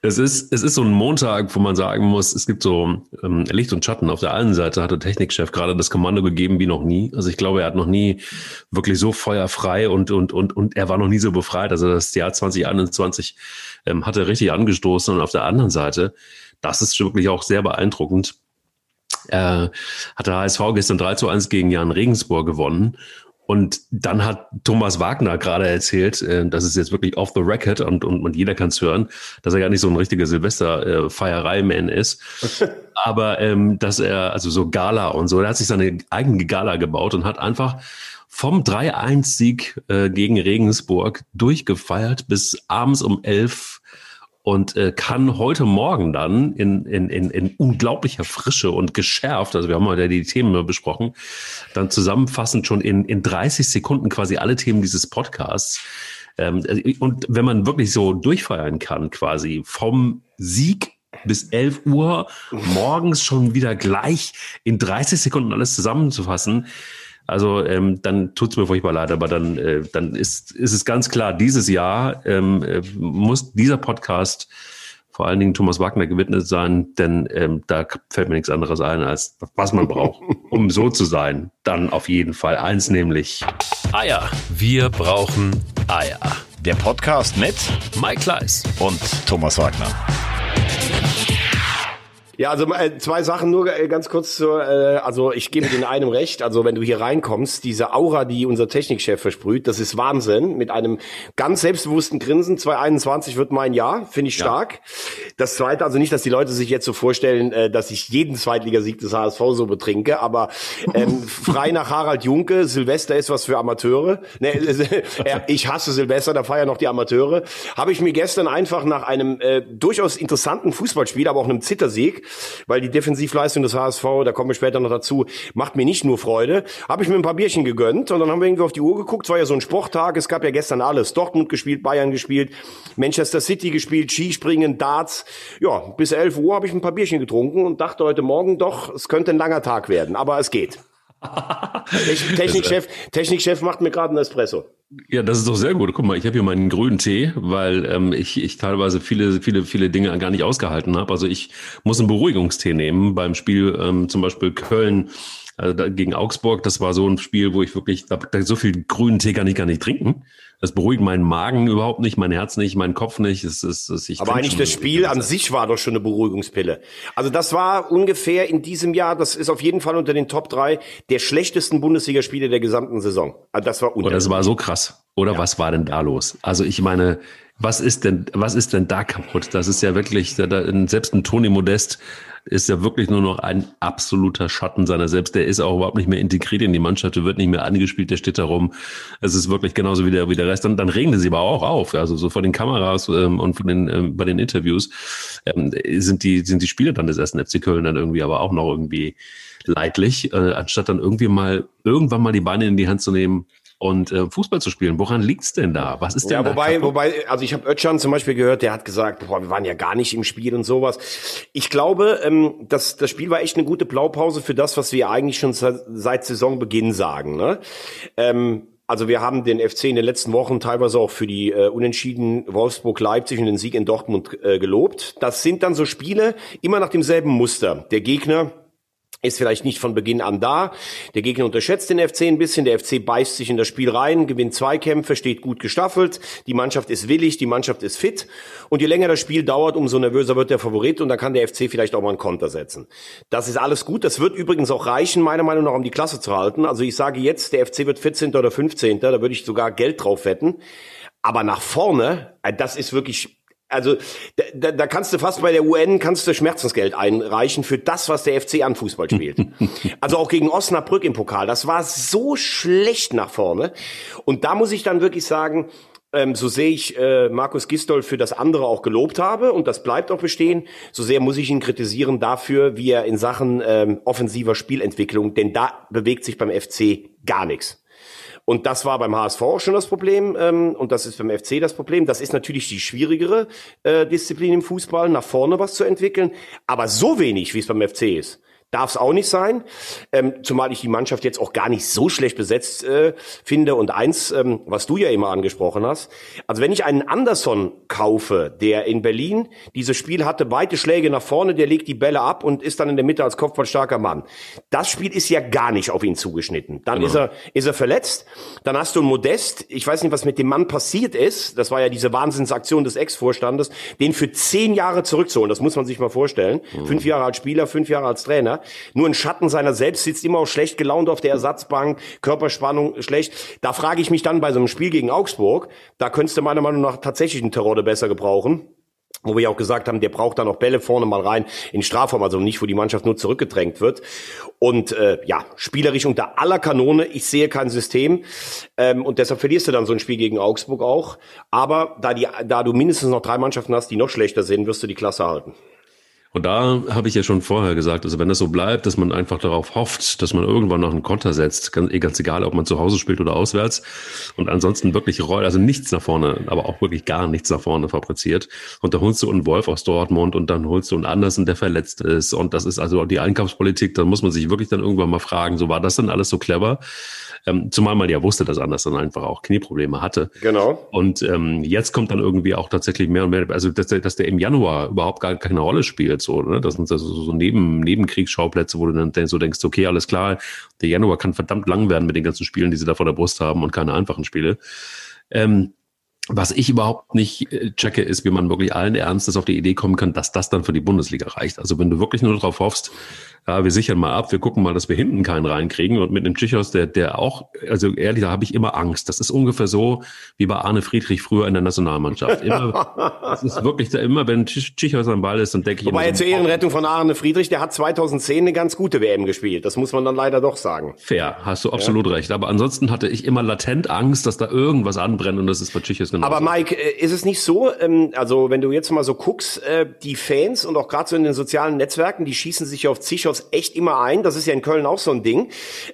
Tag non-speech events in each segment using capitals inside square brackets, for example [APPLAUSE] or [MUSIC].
Es ist, es ist so ein Montag, wo man sagen muss, es gibt so ähm, Licht und Schatten. Auf der einen Seite hat der Technikchef gerade das Kommando gegeben wie noch nie. Also ich glaube, er hat noch nie wirklich so feuerfrei und, und, und, und er war noch nie so befreit. Also das Jahr 2021 ähm, hat er richtig angestoßen. Und auf der anderen Seite, das ist wirklich auch sehr beeindruckend, äh, hat der HSV gestern 3 zu 1 gegen Jan Regensburg gewonnen. Und dann hat Thomas Wagner gerade erzählt, äh, das ist jetzt wirklich off the record und, und, und jeder kann es hören, dass er gar nicht so ein richtiger Silvester-Feierei-Man ist. [LAUGHS] Aber ähm, dass er, also so Gala und so, er hat sich seine eigene Gala gebaut und hat einfach vom 3-1-Sieg äh, gegen Regensburg durchgefeiert bis abends um elf und äh, kann heute Morgen dann in, in, in, in unglaublicher Frische und geschärft, also wir haben heute die Themen besprochen, dann zusammenfassend schon in, in 30 Sekunden quasi alle Themen dieses Podcasts. Ähm, und wenn man wirklich so durchfeiern kann, quasi vom Sieg bis 11 Uhr morgens schon wieder gleich in 30 Sekunden alles zusammenzufassen, also ähm, dann tut's mir furchtbar leid, aber dann, äh, dann ist, ist es ganz klar, dieses Jahr ähm, äh, muss dieser Podcast vor allen Dingen Thomas Wagner gewidmet sein, denn ähm, da fällt mir nichts anderes ein, als was man braucht, [LAUGHS] um so zu sein. Dann auf jeden Fall eins, nämlich Eier. Wir brauchen Eier. Der Podcast mit Mike Kleiss und Thomas Wagner. Ja, also äh, zwei Sachen nur äh, ganz kurz zur, äh, also ich gebe dir in einem recht, also wenn du hier reinkommst, diese Aura, die unser Technikchef versprüht, das ist Wahnsinn, mit einem ganz selbstbewussten Grinsen, 2021 wird mein Jahr, finde ich stark. Ja. Das zweite, also nicht, dass die Leute sich jetzt so vorstellen, äh, dass ich jeden Zweitligasieg des HSV so betrinke, aber ähm, [LAUGHS] frei nach Harald Junke, Silvester ist was für Amateure. Ne, [LAUGHS] äh, ich hasse Silvester, da feiern noch die Amateure. Habe ich mir gestern einfach nach einem äh, durchaus interessanten Fußballspiel, aber auch einem Zittersieg, weil die Defensivleistung des HSV, da kommen wir später noch dazu, macht mir nicht nur Freude. Habe ich mir ein paar Bierchen gegönnt und dann haben wir irgendwie auf die Uhr geguckt. Es war ja so ein Sporttag, es gab ja gestern alles. Dortmund gespielt, Bayern gespielt, Manchester City gespielt, Skispringen, Darts. Ja, bis 11 Uhr habe ich ein paar Bierchen getrunken und dachte heute Morgen doch, es könnte ein langer Tag werden, aber es geht. Technikchef, Technikchef macht mir gerade einen Espresso. Ja, das ist doch sehr gut. Guck mal, ich habe hier meinen grünen Tee, weil ähm, ich, ich teilweise viele, viele, viele Dinge gar nicht ausgehalten habe. Also ich muss einen Beruhigungstee nehmen beim Spiel ähm, zum Beispiel Köln also gegen Augsburg. Das war so ein Spiel, wo ich wirklich da, da so viel grünen Tee kann ich gar nicht trinken. Das beruhigt meinen Magen überhaupt nicht, mein Herz nicht, meinen Kopf nicht. Es, es, es, ich Aber eigentlich das Spiel an sich war doch schon eine Beruhigungspille. Also das war ungefähr in diesem Jahr, das ist auf jeden Fall unter den Top drei der schlechtesten Bundesligaspiele der gesamten Saison. Also das war Oder das war so krass. Oder ja. was war denn da los? Also ich meine, was ist denn, was ist denn da kaputt? Das ist ja wirklich, selbst ein Toni Modest ist ja wirklich nur noch ein absoluter Schatten seiner selbst. Der ist auch überhaupt nicht mehr integriert in die Mannschaft, der wird nicht mehr angespielt, der steht da rum. Es ist wirklich genauso wie der, wie der Rest. Dann, dann regen sie aber auch auf. Also so vor den Kameras ähm, und von den, ähm, bei den Interviews ähm, sind die, sind die Spieler dann des ersten FC Köln dann irgendwie aber auch noch irgendwie leidlich, äh, anstatt dann irgendwie mal irgendwann mal die Beine in die Hand zu nehmen und äh, Fußball zu spielen. Woran liegt's denn da? Was ist denn ja, da? Wobei, wobei, also ich habe Özcan zum Beispiel gehört, der hat gesagt, boah, wir waren ja gar nicht im Spiel und sowas. Ich glaube, ähm, das, das Spiel war echt eine gute Blaupause für das, was wir eigentlich schon seit Saisonbeginn sagen. Ne? Ähm, also wir haben den FC in den letzten Wochen teilweise auch für die äh, Unentschieden Wolfsburg-Leipzig und den Sieg in Dortmund äh, gelobt. Das sind dann so Spiele immer nach demselben Muster. Der Gegner ist vielleicht nicht von Beginn an da. Der Gegner unterschätzt den FC ein bisschen. Der FC beißt sich in das Spiel rein, gewinnt Zweikämpfe, steht gut gestaffelt. Die Mannschaft ist willig, die Mannschaft ist fit. Und je länger das Spiel dauert, umso nervöser wird der Favorit und dann kann der FC vielleicht auch mal einen Konter setzen. Das ist alles gut. Das wird übrigens auch reichen, meiner Meinung nach, um die Klasse zu halten. Also ich sage jetzt, der FC wird 14. oder 15. Da würde ich sogar Geld drauf wetten. Aber nach vorne, äh, das ist wirklich also da, da kannst du fast bei der UN kannst du Schmerzensgeld einreichen für das, was der FC an Fußball spielt. [LAUGHS] also auch gegen Osnabrück im Pokal. Das war so schlecht nach vorne. Und da muss ich dann wirklich sagen, ähm, so sehe ich äh, Markus Gistol für das andere auch gelobt habe und das bleibt auch bestehen, so sehr muss ich ihn kritisieren dafür, wie er in Sachen ähm, offensiver Spielentwicklung, denn da bewegt sich beim FC gar nichts. Und das war beim HSV auch schon das Problem ähm, und das ist beim FC das Problem. Das ist natürlich die schwierigere äh, Disziplin im Fußball, nach vorne was zu entwickeln. Aber so wenig, wie es beim FC ist, darf es auch nicht sein. Ähm, zumal ich die Mannschaft jetzt auch gar nicht so schlecht besetzt äh, finde. Und eins, ähm, was du ja immer angesprochen hast, also wenn ich einen Anderson kaufe, der in Berlin dieses Spiel hatte, weite Schläge nach vorne, der legt die Bälle ab und ist dann in der Mitte als kopfballstarker Mann. Das Spiel ist ja gar nicht auf ihn zugeschnitten. Dann genau. ist er ist er verletzt. Dann hast du einen Modest. Ich weiß nicht, was mit dem Mann passiert ist. Das war ja diese Wahnsinnsaktion des Ex-Vorstandes, den für zehn Jahre zurückzuholen. Das muss man sich mal vorstellen. Mhm. Fünf Jahre als Spieler, fünf Jahre als Trainer. Nur ein Schatten seiner selbst sitzt immer auch schlecht gelaunt auf der Ersatzbank, Körperspannung schlecht. Da frage ich mich dann bei so einem Spiel gegen Augsburg, da könntest du meiner Meinung nach tatsächlich einen Terodde besser gebrauchen wo wir ja auch gesagt haben, der braucht da noch Bälle vorne mal rein in Strafraum, also nicht, wo die Mannschaft nur zurückgedrängt wird. Und äh, ja, spielerisch unter aller Kanone, ich sehe kein System ähm, und deshalb verlierst du dann so ein Spiel gegen Augsburg auch. Aber da, die, da du mindestens noch drei Mannschaften hast, die noch schlechter sind, wirst du die Klasse halten. Und da habe ich ja schon vorher gesagt, also wenn das so bleibt, dass man einfach darauf hofft, dass man irgendwann noch einen Konter setzt, ganz, eh, ganz egal, ob man zu Hause spielt oder auswärts, und ansonsten wirklich Roll, also nichts nach vorne, aber auch wirklich gar nichts nach vorne fabriziert. Und da holst du einen Wolf aus Dortmund und dann holst du einen Andersen, der verletzt ist. Und das ist also die Einkaufspolitik, da muss man sich wirklich dann irgendwann mal fragen, so war das denn alles so clever? Ähm, zumal man ja wusste, dass Anders dann einfach auch Knieprobleme hatte. Genau. Und ähm, jetzt kommt dann irgendwie auch tatsächlich mehr und mehr, also dass der, dass der im Januar überhaupt gar keine Rolle spielt. So, ne? Das sind also so Neben, Nebenkriegsschauplätze, wo du dann so denkst, okay, alles klar, der Januar kann verdammt lang werden mit den ganzen Spielen, die sie da vor der Brust haben und keine einfachen Spiele. Ähm, was ich überhaupt nicht äh, checke, ist, wie man wirklich allen Ernstes auf die Idee kommen kann, dass das dann für die Bundesliga reicht. Also wenn du wirklich nur darauf hoffst, ja, wir sichern mal ab, wir gucken mal, dass wir hinten keinen reinkriegen und mit einem Tschichos, der, der auch, also ehrlich, da habe ich immer Angst. Das ist ungefähr so wie bei Arne Friedrich früher in der Nationalmannschaft. Immer, [LAUGHS] das ist wirklich da immer, wenn Tschichos am Ball ist, dann denke ich Wobei immer. So, zur Ehrenrettung von Arne Friedrich, der hat 2010 eine ganz gute WM gespielt. Das muss man dann leider doch sagen. Fair, hast du absolut ja. recht. Aber ansonsten hatte ich immer latent Angst, dass da irgendwas anbrennt und das ist bei Tschichos genau. Aber Mike, äh, ist es nicht so, ähm, also wenn du jetzt mal so guckst, äh, die Fans und auch gerade so in den sozialen Netzwerken, die schießen sich auf Zichos echt immer ein. Das ist ja in Köln auch so ein Ding.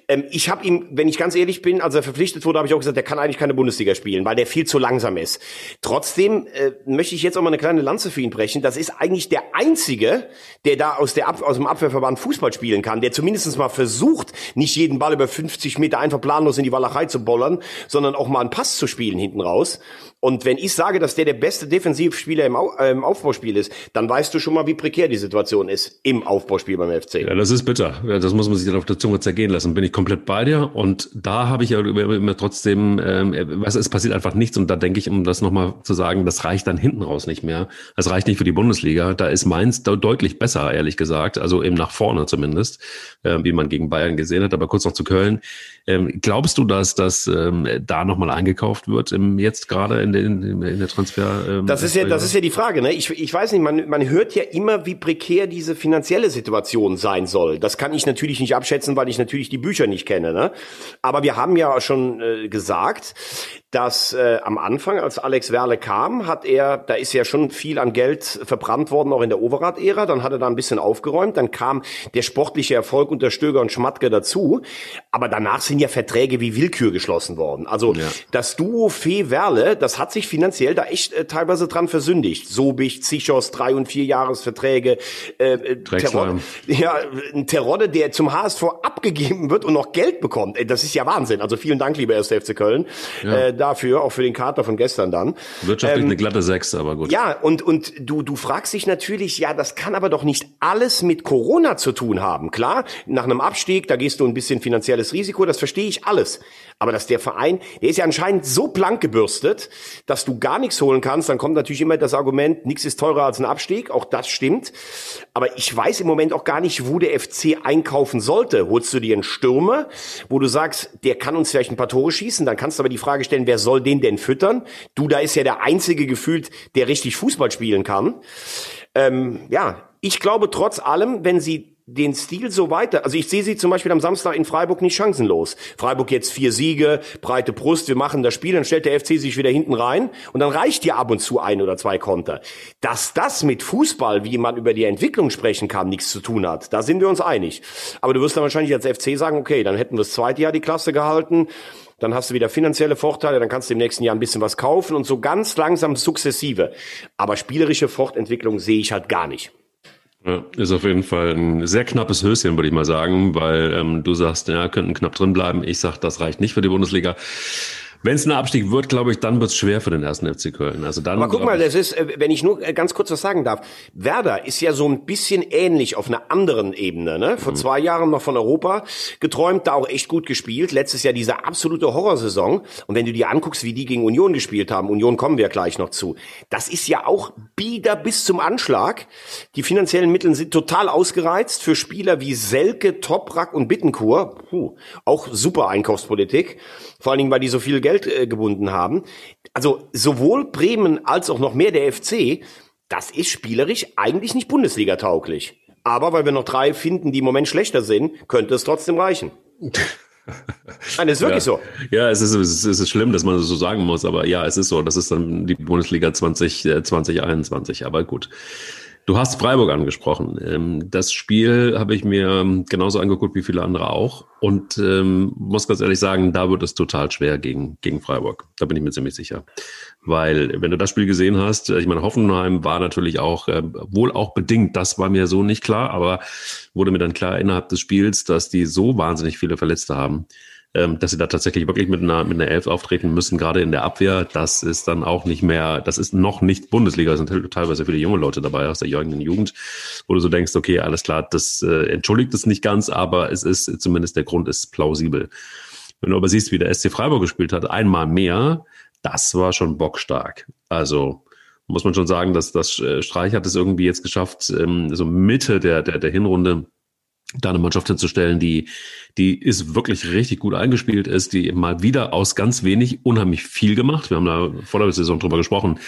Ähm, ich habe ihm, wenn ich ganz ehrlich bin, als er verpflichtet wurde, habe ich auch gesagt, der kann eigentlich keine Bundesliga spielen, weil der viel zu langsam ist. Trotzdem äh, möchte ich jetzt auch mal eine kleine Lanze für ihn brechen. Das ist eigentlich der einzige, der da aus, der Ab aus dem Abwehrverband Fußball spielen kann, der zumindest mal versucht, nicht jeden Ball über 50 Meter einfach planlos in die Walachei zu bollern, sondern auch mal einen Pass zu spielen hinten raus. Und wenn ich sage, dass der der beste Defensivspieler im, Au äh, im Aufbauspiel ist, dann weißt du schon mal, wie prekär die Situation ist im Aufbauspiel beim FC. Ja, das ist bitter. Das muss man sich dann auf der Zunge zergehen lassen. Bin ich komplett bei dir. Und da habe ich ja immer trotzdem, ähm, was es passiert einfach nichts. Und da denke ich, um das nochmal zu sagen, das reicht dann hinten raus nicht mehr. Das reicht nicht für die Bundesliga. Da ist Mainz deutlich besser, ehrlich gesagt. Also eben nach vorne zumindest, äh, wie man gegen Bayern gesehen hat. Aber kurz noch zu Köln. Ähm, glaubst du, dass das ähm, da nochmal eingekauft wird, im, jetzt gerade in, in, in der Transfer? Ähm, das ist ja, das ist ja die Frage. Ne? Ich, ich weiß nicht, man, man hört ja immer, wie prekär diese finanzielle Situation sein soll. Das kann ich natürlich nicht abschätzen, weil ich natürlich die Bücher nicht kenne. Ne? Aber wir haben ja schon äh, gesagt, dass äh, am Anfang, als Alex Werle kam, hat er, da ist ja schon viel an Geld verbrannt worden, auch in der Overath-Ära. Dann hat er da ein bisschen aufgeräumt. Dann kam der sportliche Erfolg unter Stöger und Schmatke dazu. Aber danach sind ja Verträge wie Willkür geschlossen worden. Also ja. das Duo Fee-Werle, das hat sich finanziell da echt äh, teilweise dran versündigt. Sobich, Zichos, drei- und vier Jahresverträge. Äh, äh Terodde, ja, ein Terodde, der zum HSV abgegeben wird und noch Geld bekommt. Das ist ja Wahnsinn. Also vielen Dank, lieber 1. FC Köln. Ja. Äh, dafür, auch für den Kater von gestern dann. Wirtschaftlich ähm, eine glatte Sechs, aber gut. Ja, und, und du, du fragst dich natürlich, ja, das kann aber doch nicht alles mit Corona zu tun haben. Klar, nach einem Abstieg, da gehst du ein bisschen finanzielles Risiko, das verstehe ich alles. Aber dass der Verein, der ist ja anscheinend so blank gebürstet, dass du gar nichts holen kannst, dann kommt natürlich immer das Argument, nichts ist teurer als ein Abstieg, auch das stimmt. Aber ich weiß im Moment auch gar nicht, wo der FC einkaufen sollte. Holst du dir einen Stürmer, wo du sagst, der kann uns vielleicht ein paar Tore schießen, dann kannst du aber die Frage stellen, wer soll den denn füttern? Du, da ist ja der einzige gefühlt, der richtig Fußball spielen kann. Ähm, ja, ich glaube trotz allem, wenn sie den Stil so weiter. Also ich sehe sie zum Beispiel am Samstag in Freiburg nicht chancenlos. Freiburg jetzt vier Siege, breite Brust, wir machen das Spiel, dann stellt der FC sich wieder hinten rein und dann reicht dir ab und zu ein oder zwei Konter. Dass das mit Fußball, wie man über die Entwicklung sprechen kann, nichts zu tun hat, da sind wir uns einig. Aber du wirst dann wahrscheinlich als FC sagen, okay, dann hätten wir das zweite Jahr die Klasse gehalten dann hast du wieder finanzielle Vorteile, dann kannst du im nächsten Jahr ein bisschen was kaufen und so ganz langsam sukzessive. Aber spielerische Fortentwicklung sehe ich halt gar nicht. Ja, ist auf jeden Fall ein sehr knappes Höschen, würde ich mal sagen, weil ähm, du sagst, ja, könnten knapp drin bleiben. Ich sag, das reicht nicht für die Bundesliga. Wenn es ein Abstieg wird, glaube ich, dann wird es schwer für den ersten FC Köln. Also dann. Aber guck mal, das ist, äh, wenn ich nur äh, ganz kurz was sagen darf. Werder ist ja so ein bisschen ähnlich auf einer anderen Ebene. Ne? Vor mhm. zwei Jahren noch von Europa geträumt, da auch echt gut gespielt. Letztes Jahr diese absolute Horrorsaison. Und wenn du dir anguckst, wie die gegen Union gespielt haben, Union kommen wir gleich noch zu. Das ist ja auch bieder bis zum Anschlag. Die finanziellen Mittel sind total ausgereizt für Spieler wie Selke, Toprak und Bittenkur. Puh, auch super Einkaufspolitik. Vor allen Dingen, weil die so viel Geld äh, gebunden haben. Also sowohl Bremen als auch noch mehr der FC, das ist spielerisch eigentlich nicht Bundesliga-tauglich. Aber weil wir noch drei finden, die im Moment schlechter sind, könnte es trotzdem reichen. [LAUGHS] Nein, das ist wirklich ja. so. Ja, es ist, es ist schlimm, dass man das so sagen muss, aber ja, es ist so. Das ist dann die Bundesliga 20, äh, 2021. Aber gut. Du hast Freiburg angesprochen. Ähm, das Spiel habe ich mir genauso angeguckt wie viele andere auch. Und ähm, muss ganz ehrlich sagen, da wird es total schwer gegen, gegen Freiburg. Da bin ich mir ziemlich sicher. Weil, wenn du das Spiel gesehen hast, ich meine, Hoffenheim war natürlich auch, äh, wohl auch bedingt, das war mir so nicht klar, aber wurde mir dann klar innerhalb des Spiels, dass die so wahnsinnig viele Verletzte haben ähm, dass sie da tatsächlich wirklich mit einer, mit einer Elf auftreten müssen, gerade in der Abwehr, das ist dann auch nicht mehr, das ist noch nicht Bundesliga, es sind teilweise viele junge Leute dabei aus der jungen Jugend, wo du so denkst, okay, alles klar, das äh, entschuldigt es nicht ganz, aber es ist zumindest der Grund ist plausibel. Wenn du aber siehst, wie der SC Freiburg gespielt hat, einmal mehr, das war schon bockstark. Also muss man schon sagen, dass das äh, Streich hat es irgendwie jetzt geschafft, ähm, so Mitte der, der, der Hinrunde da eine Mannschaft hinzustellen, die, die ist wirklich richtig gut eingespielt ist, die mal wieder aus ganz wenig unheimlich viel gemacht. Wir haben da vor der Saison drüber gesprochen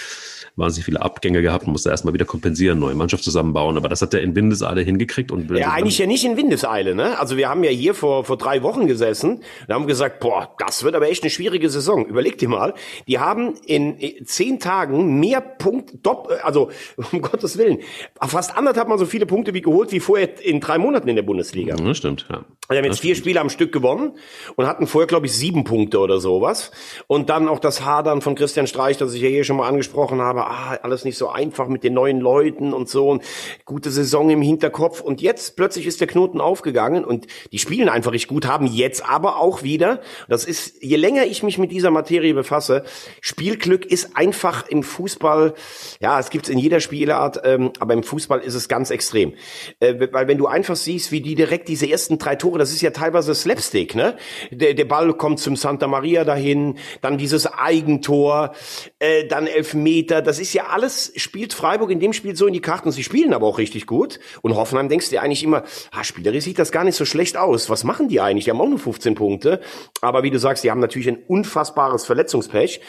wahnsinnig viele Abgänge gehabt musste erstmal wieder kompensieren, neue Mannschaft zusammenbauen. Aber das hat er in Windeseile hingekriegt. Und ja, eigentlich ja nicht in Windeseile. Ne? Also wir haben ja hier vor, vor drei Wochen gesessen und haben gesagt, boah, das wird aber echt eine schwierige Saison. Überleg dir mal, die haben in zehn Tagen mehr Punkte, also [LAUGHS] um Gottes Willen, fast anderthalb Mal so viele Punkte wie geholt wie vorher in drei Monaten in der Bundesliga. Ja, stimmt, ja. Wir haben jetzt das vier stimmt. Spiele am Stück gewonnen und hatten vorher, glaube ich, sieben Punkte oder sowas. Und dann auch das Hadern von Christian Streich, das ich ja hier schon mal angesprochen habe, ah, alles nicht so einfach mit den neuen Leuten und so und gute Saison im Hinterkopf. Und jetzt plötzlich ist der Knoten aufgegangen und die spielen einfach richtig gut, haben jetzt aber auch wieder, das ist, je länger ich mich mit dieser Materie befasse, Spielglück ist einfach im Fußball, ja, es gibt's in jeder Spielart, ähm, aber im Fußball ist es ganz extrem. Äh, weil wenn du einfach siehst, wie die direkt diese ersten drei Tore, das ist ja teilweise Slapstick, ne? Der, der Ball kommt zum Santa Maria dahin, dann dieses Eigentor, äh, dann Elfmeter, das ist ja alles, spielt Freiburg in dem Spiel so in die Karten. Sie spielen aber auch richtig gut. Und Hoffenheim denkst du dir eigentlich immer, ah, spielerisch sieht das gar nicht so schlecht aus. Was machen die eigentlich? Die haben auch nur 15 Punkte. Aber wie du sagst, die haben natürlich ein unfassbares Verletzungspech.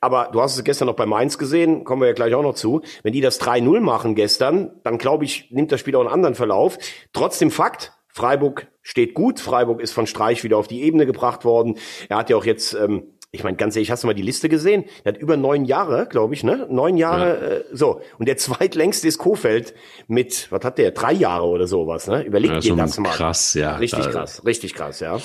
Aber du hast es gestern noch bei Mainz gesehen, kommen wir ja gleich auch noch zu. Wenn die das 3-0 machen gestern, dann glaube ich, nimmt das Spiel auch einen anderen Verlauf. Trotzdem Fakt, Freiburg steht gut. Freiburg ist von Streich wieder auf die Ebene gebracht worden. Er hat ja auch jetzt ähm, ich meine, ganz ehrlich, hast du mal die Liste gesehen? Der hat über neun Jahre, glaube ich, ne? Neun Jahre, ja. äh, so. Und der zweitlängste ist Kofeld mit, was hat der? Drei Jahre oder sowas, ne? Überleg ja, dir das mal. Krass, ja. Richtig da, krass, richtig krass, ja.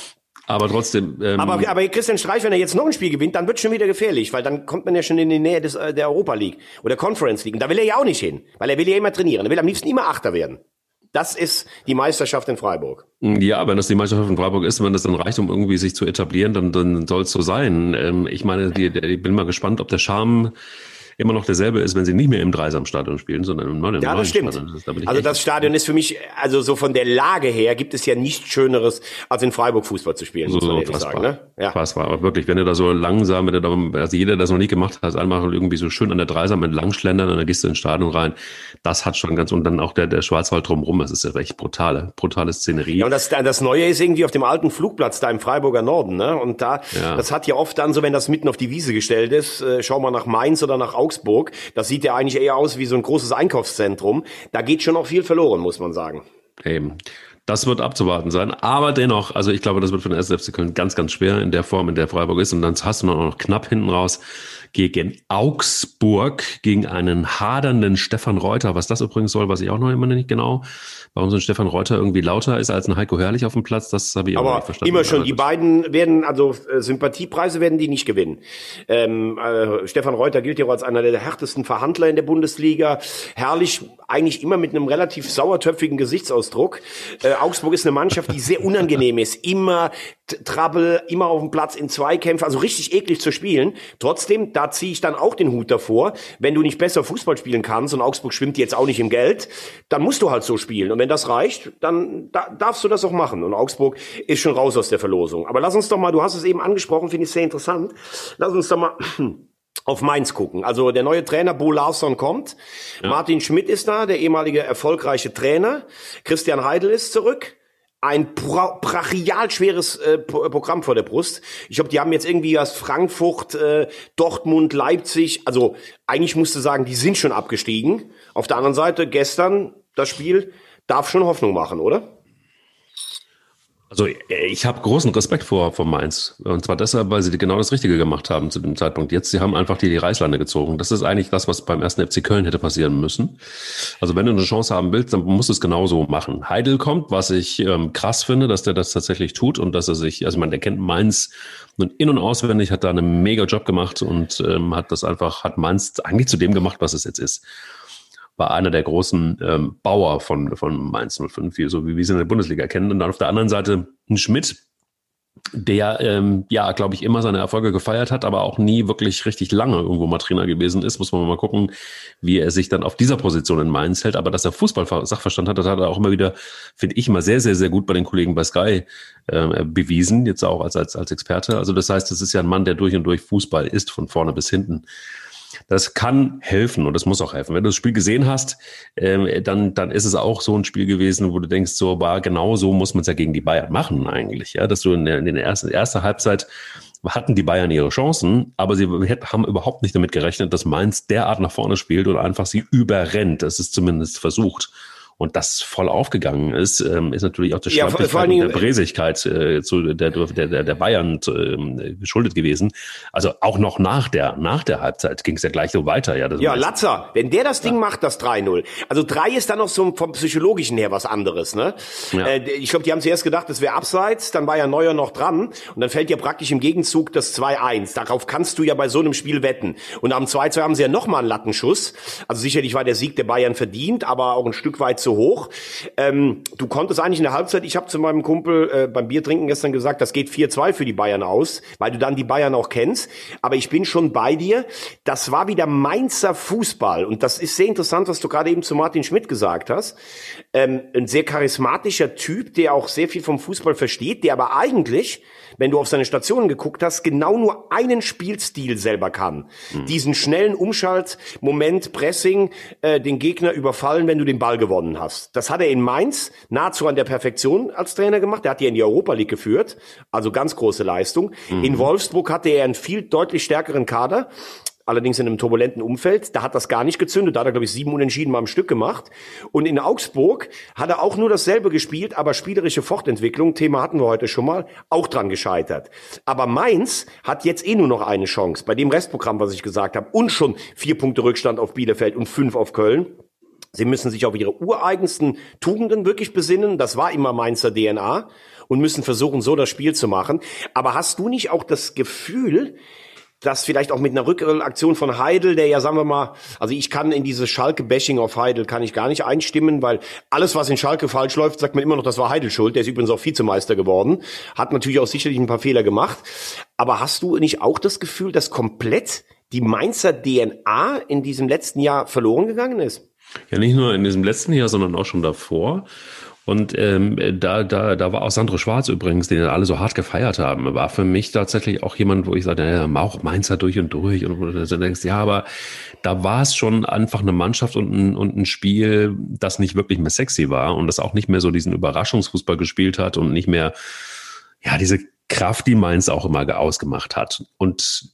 Aber trotzdem. Ähm, aber, aber Christian Streich, wenn er jetzt noch ein Spiel gewinnt, dann wird schon wieder gefährlich, weil dann kommt man ja schon in die Nähe des, äh, der Europa League oder Conference League. Und da will er ja auch nicht hin, weil er will ja immer trainieren. Er will am liebsten immer Achter werden. Das ist die Meisterschaft in Freiburg. Ja, wenn das die Meisterschaft in Freiburg ist, wenn das dann reicht, um irgendwie sich zu etablieren, dann, dann soll es so sein. Ähm, ich meine, die, die, ich bin mal gespannt, ob der Charme immer noch derselbe ist, wenn sie nicht mehr im Dreisamstadion spielen, sondern im neuen Ja, das stimmt. Das da also das Stadion ist für mich, also so von der Lage her, gibt es ja nichts Schöneres, als in Freiburg Fußball zu spielen, so, muss man ehrlich sagen. Ne? Ja. Fassbar. Aber wirklich, wenn du da so langsam, wenn du da, also jeder, der das noch nie gemacht hat, einmal irgendwie so schön an der Dreisam entlang schlendern und dann gehst du ins Stadion rein, das hat schon ganz, und dann auch der, der Schwarzwald drumherum, das ist ja echt brutale, brutale Szenerie. Ja, und das, das Neue ist irgendwie auf dem alten Flugplatz da im Freiburger Norden, ne? Und da, ja. das hat ja oft dann so, wenn das mitten auf die Wiese gestellt ist, äh, schau mal nach Mainz oder nach Augsburg, das sieht ja eigentlich eher aus wie so ein großes Einkaufszentrum. Da geht schon noch viel verloren, muss man sagen. Eben. Das wird abzuwarten sein. Aber dennoch, also ich glaube, das wird für den SFC Köln ganz, ganz schwer in der Form, in der Freiburg ist. Und dann hast du noch knapp hinten raus gegen Augsburg, gegen einen hadernden Stefan Reuter. Was das übrigens soll, weiß ich auch noch immer nicht genau. Warum so ein Stefan Reuter irgendwie lauter ist als ein Heiko Herrlich auf dem Platz, das habe ich aber nicht verstanden. immer schon, die beiden werden, also äh, Sympathiepreise werden die nicht gewinnen. Ähm, äh, Stefan Reuter gilt ja als einer der härtesten Verhandler in der Bundesliga. Herrlich, eigentlich immer mit einem relativ sauertöpfigen Gesichtsausdruck. Äh, Augsburg ist eine Mannschaft, die sehr unangenehm ist. Immer Trouble, immer auf dem Platz in Zweikämpfen, also richtig eklig zu spielen. Trotzdem, da ziehe ich dann auch den Hut davor. Wenn du nicht besser Fußball spielen kannst und Augsburg schwimmt jetzt auch nicht im Geld, dann musst du halt so spielen. Und wenn das reicht, dann da, darfst du das auch machen. Und Augsburg ist schon raus aus der Verlosung. Aber lass uns doch mal, du hast es eben angesprochen, finde ich sehr interessant. Lass uns doch mal [CLEARS THROAT] auf Mainz gucken. Also der neue Trainer Bo Larsson kommt. Ja. Martin Schmidt ist da, der ehemalige erfolgreiche Trainer. Christian Heidel ist zurück ein brachial schweres äh, Programm vor der Brust. Ich glaube, die haben jetzt irgendwie erst Frankfurt, äh, Dortmund, Leipzig. Also eigentlich musste sagen, die sind schon abgestiegen. Auf der anderen Seite gestern das Spiel darf schon Hoffnung machen, oder? Also ich habe großen Respekt vor, vor Mainz. Und zwar deshalb, weil sie genau das Richtige gemacht haben zu dem Zeitpunkt. Jetzt, sie haben einfach die, die Reißleine gezogen. Das ist eigentlich das, was beim ersten FC Köln hätte passieren müssen. Also wenn du eine Chance haben willst, dann musst du es genauso machen. Heidel kommt, was ich ähm, krass finde, dass der das tatsächlich tut und dass er sich, also man, der kennt Mainz und in- und auswendig, hat da einen mega Job gemacht und ähm, hat das einfach, hat Mainz eigentlich zu dem gemacht, was es jetzt ist war einer der großen ähm, Bauer von, von Mainz 05, so wie wir sie in der Bundesliga kennen. Und dann auf der anderen Seite ein Schmidt, der ähm, ja, glaube ich, immer seine Erfolge gefeiert hat, aber auch nie wirklich richtig lange irgendwo mal Trainer gewesen ist. Muss man mal gucken, wie er sich dann auf dieser Position in Mainz hält. Aber dass er Fußball-Sachverstand hat, das hat er auch immer wieder, finde ich, immer sehr, sehr, sehr gut bei den Kollegen bei Sky äh, bewiesen, jetzt auch als, als, als Experte. Also das heißt, das ist ja ein Mann, der durch und durch Fußball ist, von vorne bis hinten. Das kann helfen und das muss auch helfen. Wenn du das Spiel gesehen hast, ähm, dann, dann ist es auch so ein Spiel gewesen, wo du denkst, so, war genau so muss man es ja gegen die Bayern machen eigentlich, ja, dass du in der, in der ersten, ersten Halbzeit hatten die Bayern ihre Chancen, aber sie haben überhaupt nicht damit gerechnet, dass Mainz derart nach vorne spielt und einfach sie überrennt. Das ist zumindest versucht und das voll aufgegangen ist, ähm, ist natürlich auch der ja, vor, der Bräsigkeit äh, zu der, der, der Bayern zu, ähm, geschuldet gewesen. Also auch noch nach der, nach der Halbzeit ging es ja gleich so weiter. Ja, ja Latzer, wenn der das Ding ja. macht, das 3-0. Also 3 ist dann noch so vom Psychologischen her was anderes. Ne? Ja. Äh, ich glaube, die haben zuerst gedacht, das wäre abseits, dann war ja Neuer noch dran und dann fällt ja praktisch im Gegenzug das 2-1. Darauf kannst du ja bei so einem Spiel wetten. Und am 2-2 haben sie ja nochmal einen Lattenschuss. Also sicherlich war der Sieg der Bayern verdient, aber auch ein Stück weit zu hoch. Ähm, du konntest eigentlich in der Halbzeit, ich habe zu meinem Kumpel äh, beim Biertrinken gestern gesagt, das geht 4-2 für die Bayern aus, weil du dann die Bayern auch kennst. Aber ich bin schon bei dir. Das war wieder Mainzer Fußball. Und das ist sehr interessant, was du gerade eben zu Martin Schmidt gesagt hast. Ähm, ein sehr charismatischer Typ, der auch sehr viel vom Fußball versteht, der aber eigentlich wenn du auf seine Stationen geguckt hast, genau nur einen Spielstil selber kann. Mhm. Diesen schnellen Umschalt, Moment, Pressing, äh, den Gegner überfallen, wenn du den Ball gewonnen hast. Das hat er in Mainz nahezu an der Perfektion als Trainer gemacht. Er hat die in die Europa League geführt, also ganz große Leistung. Mhm. In Wolfsburg hatte er einen viel deutlich stärkeren Kader allerdings in einem turbulenten Umfeld. Da hat das gar nicht gezündet. Da hat er, glaube ich, sieben Unentschieden mal am Stück gemacht. Und in Augsburg hat er auch nur dasselbe gespielt, aber spielerische Fortentwicklung, Thema hatten wir heute schon mal, auch dran gescheitert. Aber Mainz hat jetzt eh nur noch eine Chance. Bei dem Restprogramm, was ich gesagt habe, und schon vier Punkte Rückstand auf Bielefeld und fünf auf Köln. Sie müssen sich auf ihre ureigensten Tugenden wirklich besinnen. Das war immer Mainzer DNA und müssen versuchen, so das Spiel zu machen. Aber hast du nicht auch das Gefühl, das vielleicht auch mit einer Rückaktion von Heidel, der ja, sagen wir mal, also ich kann in dieses Schalke-Bashing auf Heidel kann ich gar nicht einstimmen, weil alles, was in Schalke falsch läuft, sagt man immer noch, das war Heidel schuld. Der ist übrigens auch Vizemeister geworden. Hat natürlich auch sicherlich ein paar Fehler gemacht. Aber hast du nicht auch das Gefühl, dass komplett die Mainzer DNA in diesem letzten Jahr verloren gegangen ist? Ja, nicht nur in diesem letzten Jahr, sondern auch schon davor. Und ähm, da, da, da war auch Sandro Schwarz übrigens, den alle so hart gefeiert haben, war für mich tatsächlich auch jemand, wo ich sagte, ja, auch Mainzer durch und durch. Und du dann denkst, ja, aber da war es schon einfach eine Mannschaft und ein, und ein Spiel, das nicht wirklich mehr sexy war und das auch nicht mehr so diesen Überraschungsfußball gespielt hat und nicht mehr, ja, diese Kraft, die Mainz auch immer ausgemacht hat. Und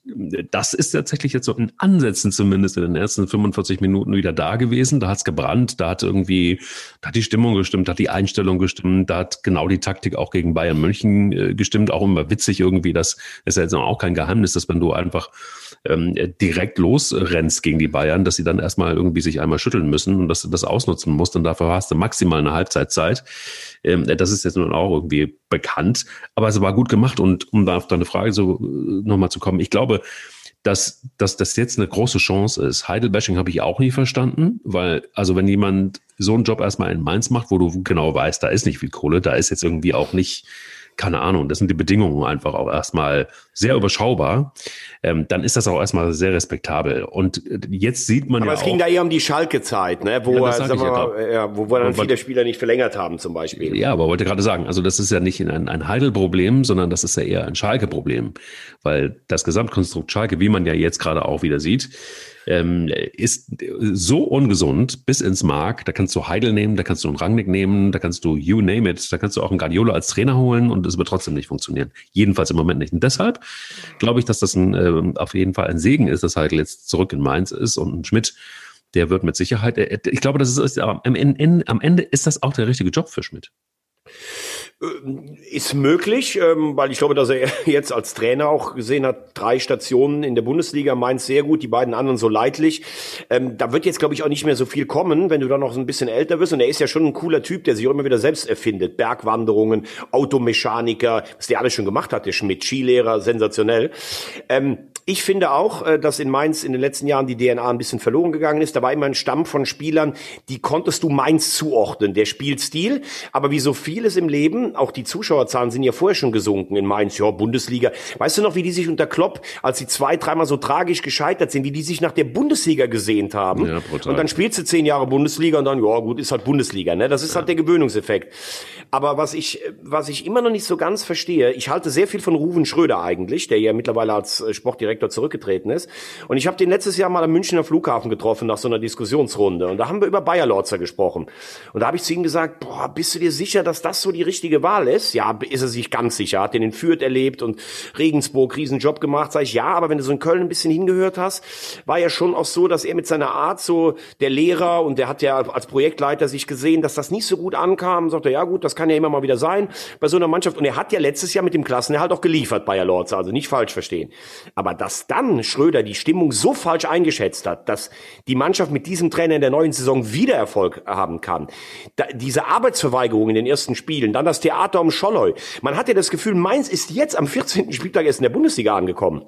das ist tatsächlich jetzt so in Ansätzen zumindest in den ersten 45 Minuten wieder da gewesen. Da hat's gebrannt, da hat irgendwie, da hat die Stimmung gestimmt, da hat die Einstellung gestimmt, da hat genau die Taktik auch gegen Bayern München äh, gestimmt. Auch immer witzig irgendwie, das ist ja jetzt auch kein Geheimnis, dass wenn du einfach ähm, direkt losrennst gegen die Bayern, dass sie dann erstmal irgendwie sich einmal schütteln müssen und dass du das ausnutzen musst. Und dafür hast du maximal eine Halbzeitzeit. Ähm, das ist jetzt nun auch irgendwie bekannt. Aber es war gut gemacht. Und um da auf deine Frage so äh, nochmal zu kommen, ich glaube, dass, dass das jetzt eine große Chance ist. Heidelbashing habe ich auch nie verstanden, weil, also wenn jemand so einen Job erstmal in Mainz macht, wo du genau weißt, da ist nicht viel Kohle, da ist jetzt irgendwie auch nicht keine Ahnung, das sind die Bedingungen einfach auch erstmal sehr überschaubar, ähm, dann ist das auch erstmal sehr respektabel. Und äh, jetzt sieht man Aber ja es ging da eher um die Schalke-Zeit, ne? wo, Ja, ja, sagen wir ja mal, ja, wo wir dann Und viele Spieler nicht verlängert haben zum Beispiel. Ja, aber wollte gerade sagen, also das ist ja nicht ein, ein Heidel-Problem, sondern das ist ja eher ein Schalke-Problem. Weil das Gesamtkonstrukt Schalke, wie man ja jetzt gerade auch wieder sieht, ähm, ist so ungesund bis ins Mark. Da kannst du Heidel nehmen, da kannst du einen Rangnick nehmen, da kannst du you name it, da kannst du auch einen Guardiola als Trainer holen und es wird trotzdem nicht funktionieren. Jedenfalls im Moment nicht. Und deshalb glaube ich, dass das ein, ähm, auf jeden Fall ein Segen ist, dass Heidel jetzt zurück in Mainz ist und ein Schmidt, der wird mit Sicherheit, äh, ich glaube, das ist, am Ende ist das auch der richtige Job für Schmidt. Ist möglich, ähm, weil ich glaube, dass er [LAUGHS] jetzt als Trainer auch gesehen hat, drei Stationen in der Bundesliga, Mainz sehr gut, die beiden anderen so leidlich. Ähm, da wird jetzt, glaube ich, auch nicht mehr so viel kommen, wenn du dann noch so ein bisschen älter wirst. Und er ist ja schon ein cooler Typ, der sich auch immer wieder selbst erfindet. Bergwanderungen, Automechaniker, was der alles schon gemacht hat, der Schmidt, Skilehrer, sensationell. Ähm, ich finde auch, äh, dass in Mainz in den letzten Jahren die DNA ein bisschen verloren gegangen ist. Da war immer ein Stamm von Spielern, die konntest du Mainz zuordnen. Der Spielstil, aber wie so vieles im Leben, auch die Zuschauerzahlen sind ja vorher schon gesunken in Mainz. Ja, Bundesliga. Weißt du noch, wie die sich unter Klopp, als sie zwei, dreimal so tragisch gescheitert sind, wie die sich nach der Bundesliga gesehnt haben? Ja, brutal. und dann spielst du zehn Jahre Bundesliga und dann, ja gut, ist halt Bundesliga. Ne? Das ist halt der Gewöhnungseffekt. Aber was ich, was ich immer noch nicht so ganz verstehe, ich halte sehr viel von Ruven Schröder eigentlich, der ja mittlerweile als äh, Sportdirektor zurückgetreten ist. Und ich habe den letztes Jahr mal am Münchner Flughafen getroffen nach so einer Diskussionsrunde. Und da haben wir über Bayer Lorzer gesprochen. Und da habe ich zu ihm gesagt, boah, bist du dir sicher, dass das so die richtige Wahl ist? Ja, ist er sich ganz sicher. Hat den in Fürth erlebt und Regensburg Riesenjob gemacht. Sag ich, ja, aber wenn du so in Köln ein bisschen hingehört hast, war ja schon auch so, dass er mit seiner Art so der Lehrer und der hat ja als Projektleiter sich gesehen, dass das nicht so gut ankam. Sagt er, ja gut, das kann ja immer mal wieder sein bei so einer Mannschaft. Und er hat ja letztes Jahr mit dem Klassenerhalt auch geliefert, Bayer Lorz, also nicht falsch verstehen. Aber dass dann Schröder die Stimmung so falsch eingeschätzt hat, dass die Mannschaft mit diesem Trainer in der neuen Saison wieder Erfolg haben kann, da, diese Arbeitsverweigerung in den ersten Spielen, dann das Theater um Scholloy. Man hat ja das Gefühl, Mainz ist jetzt am 14. Spieltag erst in der Bundesliga angekommen.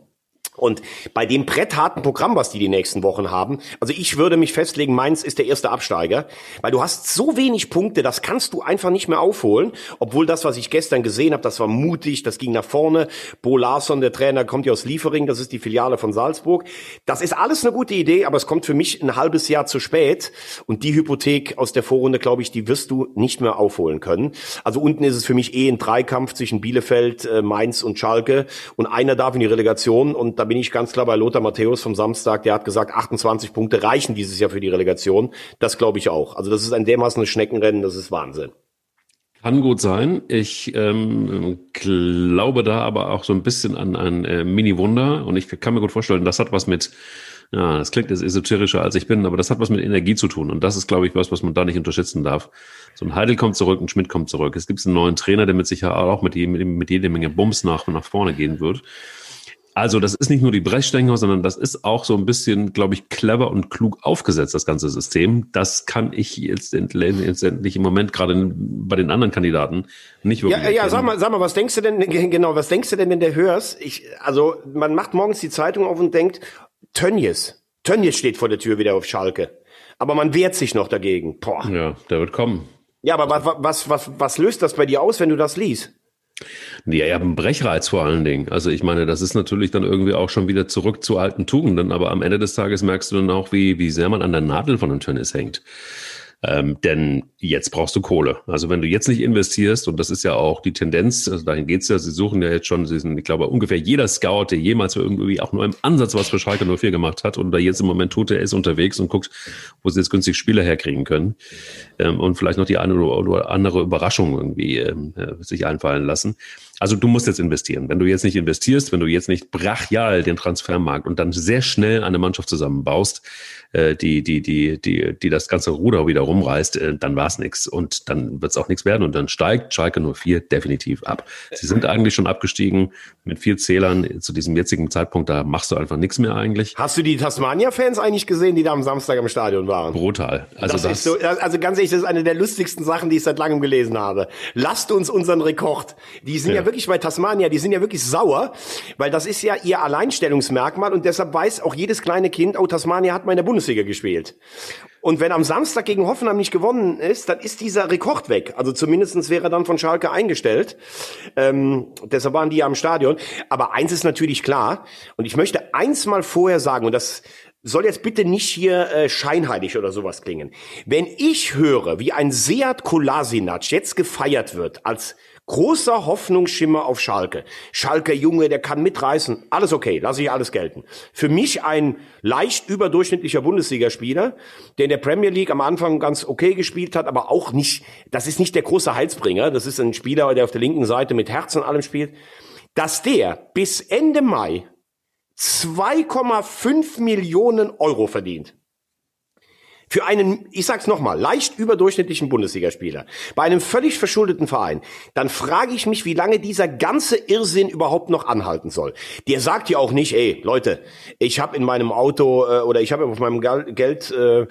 Und bei dem brettharten Programm, was die die nächsten Wochen haben, also ich würde mich festlegen, Mainz ist der erste Absteiger, weil du hast so wenig Punkte, das kannst du einfach nicht mehr aufholen, obwohl das, was ich gestern gesehen habe, das war mutig, das ging nach vorne. Bo Larsson, der Trainer, kommt ja aus Liefering, das ist die Filiale von Salzburg. Das ist alles eine gute Idee, aber es kommt für mich ein halbes Jahr zu spät und die Hypothek aus der Vorrunde, glaube ich, die wirst du nicht mehr aufholen können. Also unten ist es für mich eh ein Dreikampf zwischen Bielefeld, äh, Mainz und Schalke und einer darf in die Relegation und da bin ich ganz klar bei Lothar Matthäus vom Samstag, der hat gesagt, 28 Punkte reichen dieses Jahr für die Relegation. Das glaube ich auch. Also das ist ein dermaßen Schneckenrennen, das ist Wahnsinn. Kann gut sein. Ich ähm, glaube da aber auch so ein bisschen an ein äh, Mini-Wunder und ich kann mir gut vorstellen, das hat was mit, ja, das klingt jetzt esoterischer als ich bin, aber das hat was mit Energie zu tun und das ist, glaube ich, was, was man da nicht unterschätzen darf. So ein Heidel kommt zurück, ein Schmidt kommt zurück. Es gibt einen neuen Trainer, der mit Sicherheit auch mit, mit, mit jede Menge Bums nach, nach vorne gehen wird. Also das ist nicht nur die Brechstange, sondern das ist auch so ein bisschen, glaube ich, clever und klug aufgesetzt, das ganze System. Das kann ich jetzt letztendlich im Moment gerade bei den anderen Kandidaten nicht wirklich. Ja, ja, sag mal, sag mal, was denkst du denn, genau, was denkst du denn, wenn du hörst? Ich, also, man macht morgens die Zeitung auf und denkt, Tönnies. Tönnies steht vor der Tür wieder auf Schalke. Aber man wehrt sich noch dagegen. Boah. Ja, der wird kommen. Ja, aber was, was, was, was löst das bei dir aus, wenn du das liest? Ja, ja, ein Brechreiz vor allen Dingen. Also ich meine, das ist natürlich dann irgendwie auch schon wieder zurück zu alten Tugenden, aber am Ende des Tages merkst du dann auch, wie, wie sehr man an der Nadel von dem Tennis hängt. Ähm, denn jetzt brauchst du Kohle. Also wenn du jetzt nicht investierst, und das ist ja auch die Tendenz, also dahin geht's ja, sie suchen ja jetzt schon, sie sind, ich glaube, ungefähr jeder Scout, der jemals irgendwie auch nur im Ansatz was für Schalke 04 gemacht hat oder jetzt im Moment tut, der ist unterwegs und guckt, wo sie jetzt günstig Spieler herkriegen können ähm, und vielleicht noch die eine oder andere Überraschung irgendwie ähm, sich einfallen lassen. Also du musst jetzt investieren. Wenn du jetzt nicht investierst, wenn du jetzt nicht brachial den Transfermarkt und dann sehr schnell eine Mannschaft zusammenbaust, äh, die, die, die, die, die das ganze Ruder wieder rumreißt, äh, dann war's nix Und dann wird's auch nichts werden. Und dann steigt Schalke 04 definitiv ab. Sie sind eigentlich schon abgestiegen mit vier Zählern zu diesem jetzigen Zeitpunkt. Da machst du einfach nichts mehr eigentlich. Hast du die Tasmania-Fans eigentlich gesehen, die da am Samstag im Stadion waren? Brutal. Also das, das ist so, also ganz ehrlich, das ist eine der lustigsten Sachen, die ich seit langem gelesen habe. Lasst uns unseren Rekord. Die sind ja, ja wirklich bei Tasmania, die sind ja wirklich sauer, weil das ist ja ihr Alleinstellungsmerkmal und deshalb weiß auch jedes kleine Kind, oh, Tasmania hat in der Bundesliga gespielt. Und wenn am Samstag gegen Hoffenheim nicht gewonnen ist, dann ist dieser Rekord weg. Also zumindestens wäre dann von Schalke eingestellt. Ähm, deshalb waren die ja am Stadion. Aber eins ist natürlich klar, und ich möchte eins mal vorher sagen, und das soll jetzt bitte nicht hier äh, scheinheilig oder sowas klingen. Wenn ich höre, wie ein Seat Kolasinac jetzt gefeiert wird als Großer Hoffnungsschimmer auf Schalke. Schalke Junge, der kann mitreißen. Alles okay, lasse ich alles gelten. Für mich ein leicht überdurchschnittlicher Bundesligaspieler, der in der Premier League am Anfang ganz okay gespielt hat, aber auch nicht, das ist nicht der große Heilsbringer. Das ist ein Spieler, der auf der linken Seite mit Herz und allem spielt. Dass der bis Ende Mai 2,5 Millionen Euro verdient für einen, ich sag's nochmal, leicht überdurchschnittlichen Bundesligaspieler, bei einem völlig verschuldeten Verein, dann frage ich mich, wie lange dieser ganze Irrsinn überhaupt noch anhalten soll. Der sagt ja auch nicht, ey, Leute, ich habe in meinem Auto äh, oder ich habe auf meinem Geldkonto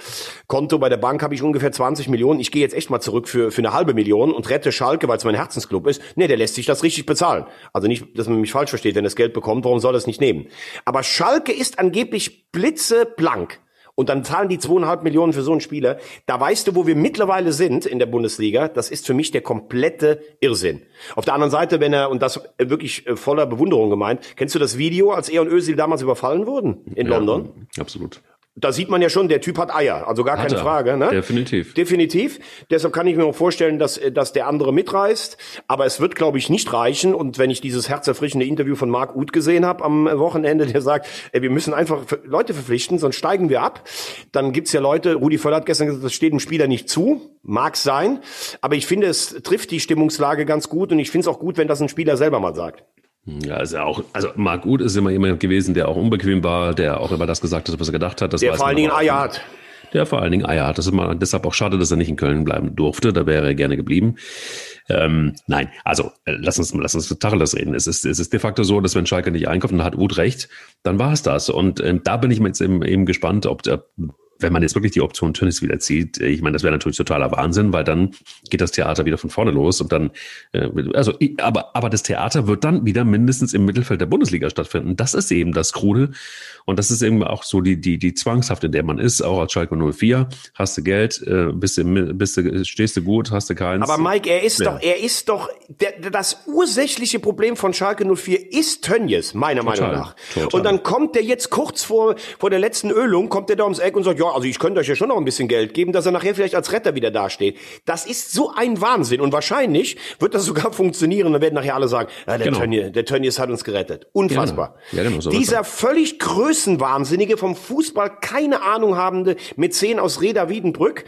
äh, bei der Bank habe ich ungefähr 20 Millionen, ich gehe jetzt echt mal zurück für, für eine halbe Million und rette Schalke, weil es mein Herzensclub ist. Nee, der lässt sich das richtig bezahlen. Also nicht, dass man mich falsch versteht, wenn er das Geld bekommt, warum soll er es nicht nehmen? Aber Schalke ist angeblich blitzeblank und dann zahlen die zweieinhalb Millionen für so einen Spieler. Da weißt du, wo wir mittlerweile sind in der Bundesliga. Das ist für mich der komplette Irrsinn. Auf der anderen Seite, wenn er, und das wirklich äh, voller Bewunderung gemeint, kennst du das Video, als er und Özil damals überfallen wurden in ja, London? Absolut da sieht man ja schon, der Typ hat Eier, also gar hat keine er. Frage. Ne? Definitiv. Definitiv. Deshalb kann ich mir auch vorstellen, dass, dass der andere mitreißt. Aber es wird, glaube ich, nicht reichen. Und wenn ich dieses herzerfrischende Interview von Marc Uth gesehen habe am Wochenende, der sagt, ey, wir müssen einfach Leute verpflichten, sonst steigen wir ab. Dann gibt's ja Leute, Rudi Völler hat gestern gesagt, das steht dem Spieler nicht zu. Mag sein. Aber ich finde, es trifft die Stimmungslage ganz gut. Und ich finde es auch gut, wenn das ein Spieler selber mal sagt. Ja, ist ja auch, also Marc Uth ist immer jemand gewesen, der auch unbequem war, der auch immer das gesagt hat, was er gedacht hat. Das der vor allen Dingen Eier hat. Der vor allen Dingen Eier hat. Das ist immer deshalb auch schade, dass er nicht in Köln bleiben durfte. Da wäre er gerne geblieben. Ähm, nein, also äh, lass uns lass uns Tacheles reden. Es ist, es ist de facto so, dass wenn Schalke nicht einkauft, dann hat Uth recht, dann war es das. Und äh, da bin ich mir jetzt eben, eben gespannt, ob der wenn man jetzt wirklich die Option Tönnies wieder zieht, ich meine, das wäre natürlich totaler Wahnsinn, weil dann geht das Theater wieder von vorne los und dann, äh, also, aber, aber das Theater wird dann wieder mindestens im Mittelfeld der Bundesliga stattfinden. Das ist eben das Krude und das ist eben auch so die, die, die Zwangshaft, in der man ist, auch als Schalke 04. Hast du Geld, äh, bist du, bist du, stehst du gut, hast du keins. Aber Mike, er ist ja. doch, er ist doch, der, das ursächliche Problem von Schalke 04 ist Tönnies, meiner Total. Meinung nach. Total. Und dann kommt der jetzt kurz vor, vor der letzten Ölung, kommt der da ums Eck und sagt, ja, also ich könnte euch ja schon noch ein bisschen Geld geben, dass er nachher vielleicht als Retter wieder dasteht. Das ist so ein Wahnsinn und wahrscheinlich wird das sogar [LAUGHS] funktionieren. Dann werden nachher alle sagen, ja, der, genau. Tönnies, der Tönnies hat uns gerettet. Unfassbar. Ja, genau. so Dieser völlig Größenwahnsinnige vom Fußball keine Ahnung habende Mäzen aus Reda Wiedenbrück,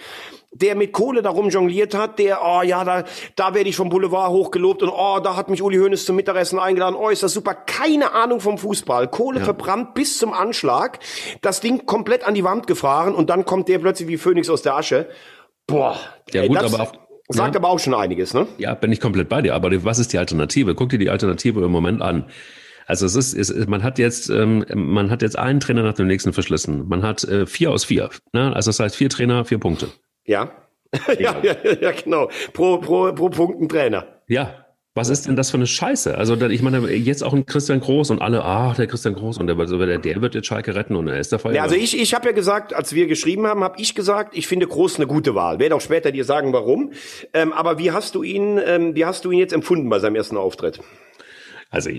der mit Kohle darum jongliert hat, der, oh ja, da, da werde ich vom Boulevard hochgelobt und oh, da hat mich Uli Hoeneß zum Mittagessen eingeladen, oh, ist das super. Keine Ahnung vom Fußball. Kohle ja. verbrannt bis zum Anschlag. Das Ding komplett an die Wand gefahren und dann kommt der plötzlich wie Phönix aus der Asche. Boah. Ja, ey, gut, aber auf, sagt ja. aber auch schon einiges, ne? Ja, bin ich komplett bei dir. Aber was ist die Alternative? Guck dir die Alternative im Moment an. Also es ist, es, man hat jetzt, ähm, man hat jetzt einen Trainer nach dem nächsten verschlissen. Man hat äh, vier aus vier. Ne? Also das heißt vier Trainer, vier Punkte. Ja. [LAUGHS] ja, ja, ja, genau. Pro, pro, pro Punkt ein Trainer. Ja. Was ist denn das für eine Scheiße? Also ich meine, jetzt auch ein Christian Groß und alle, ach, der Christian Groß und der, der, der wird jetzt Schalke retten und er ist der Fall. Ja, also ich, ich habe ja gesagt, als wir geschrieben haben, habe ich gesagt, ich finde Groß eine gute Wahl. Werde auch später dir sagen, warum. Ähm, aber wie hast du ihn, ähm, wie hast du ihn jetzt empfunden bei seinem ersten Auftritt? Also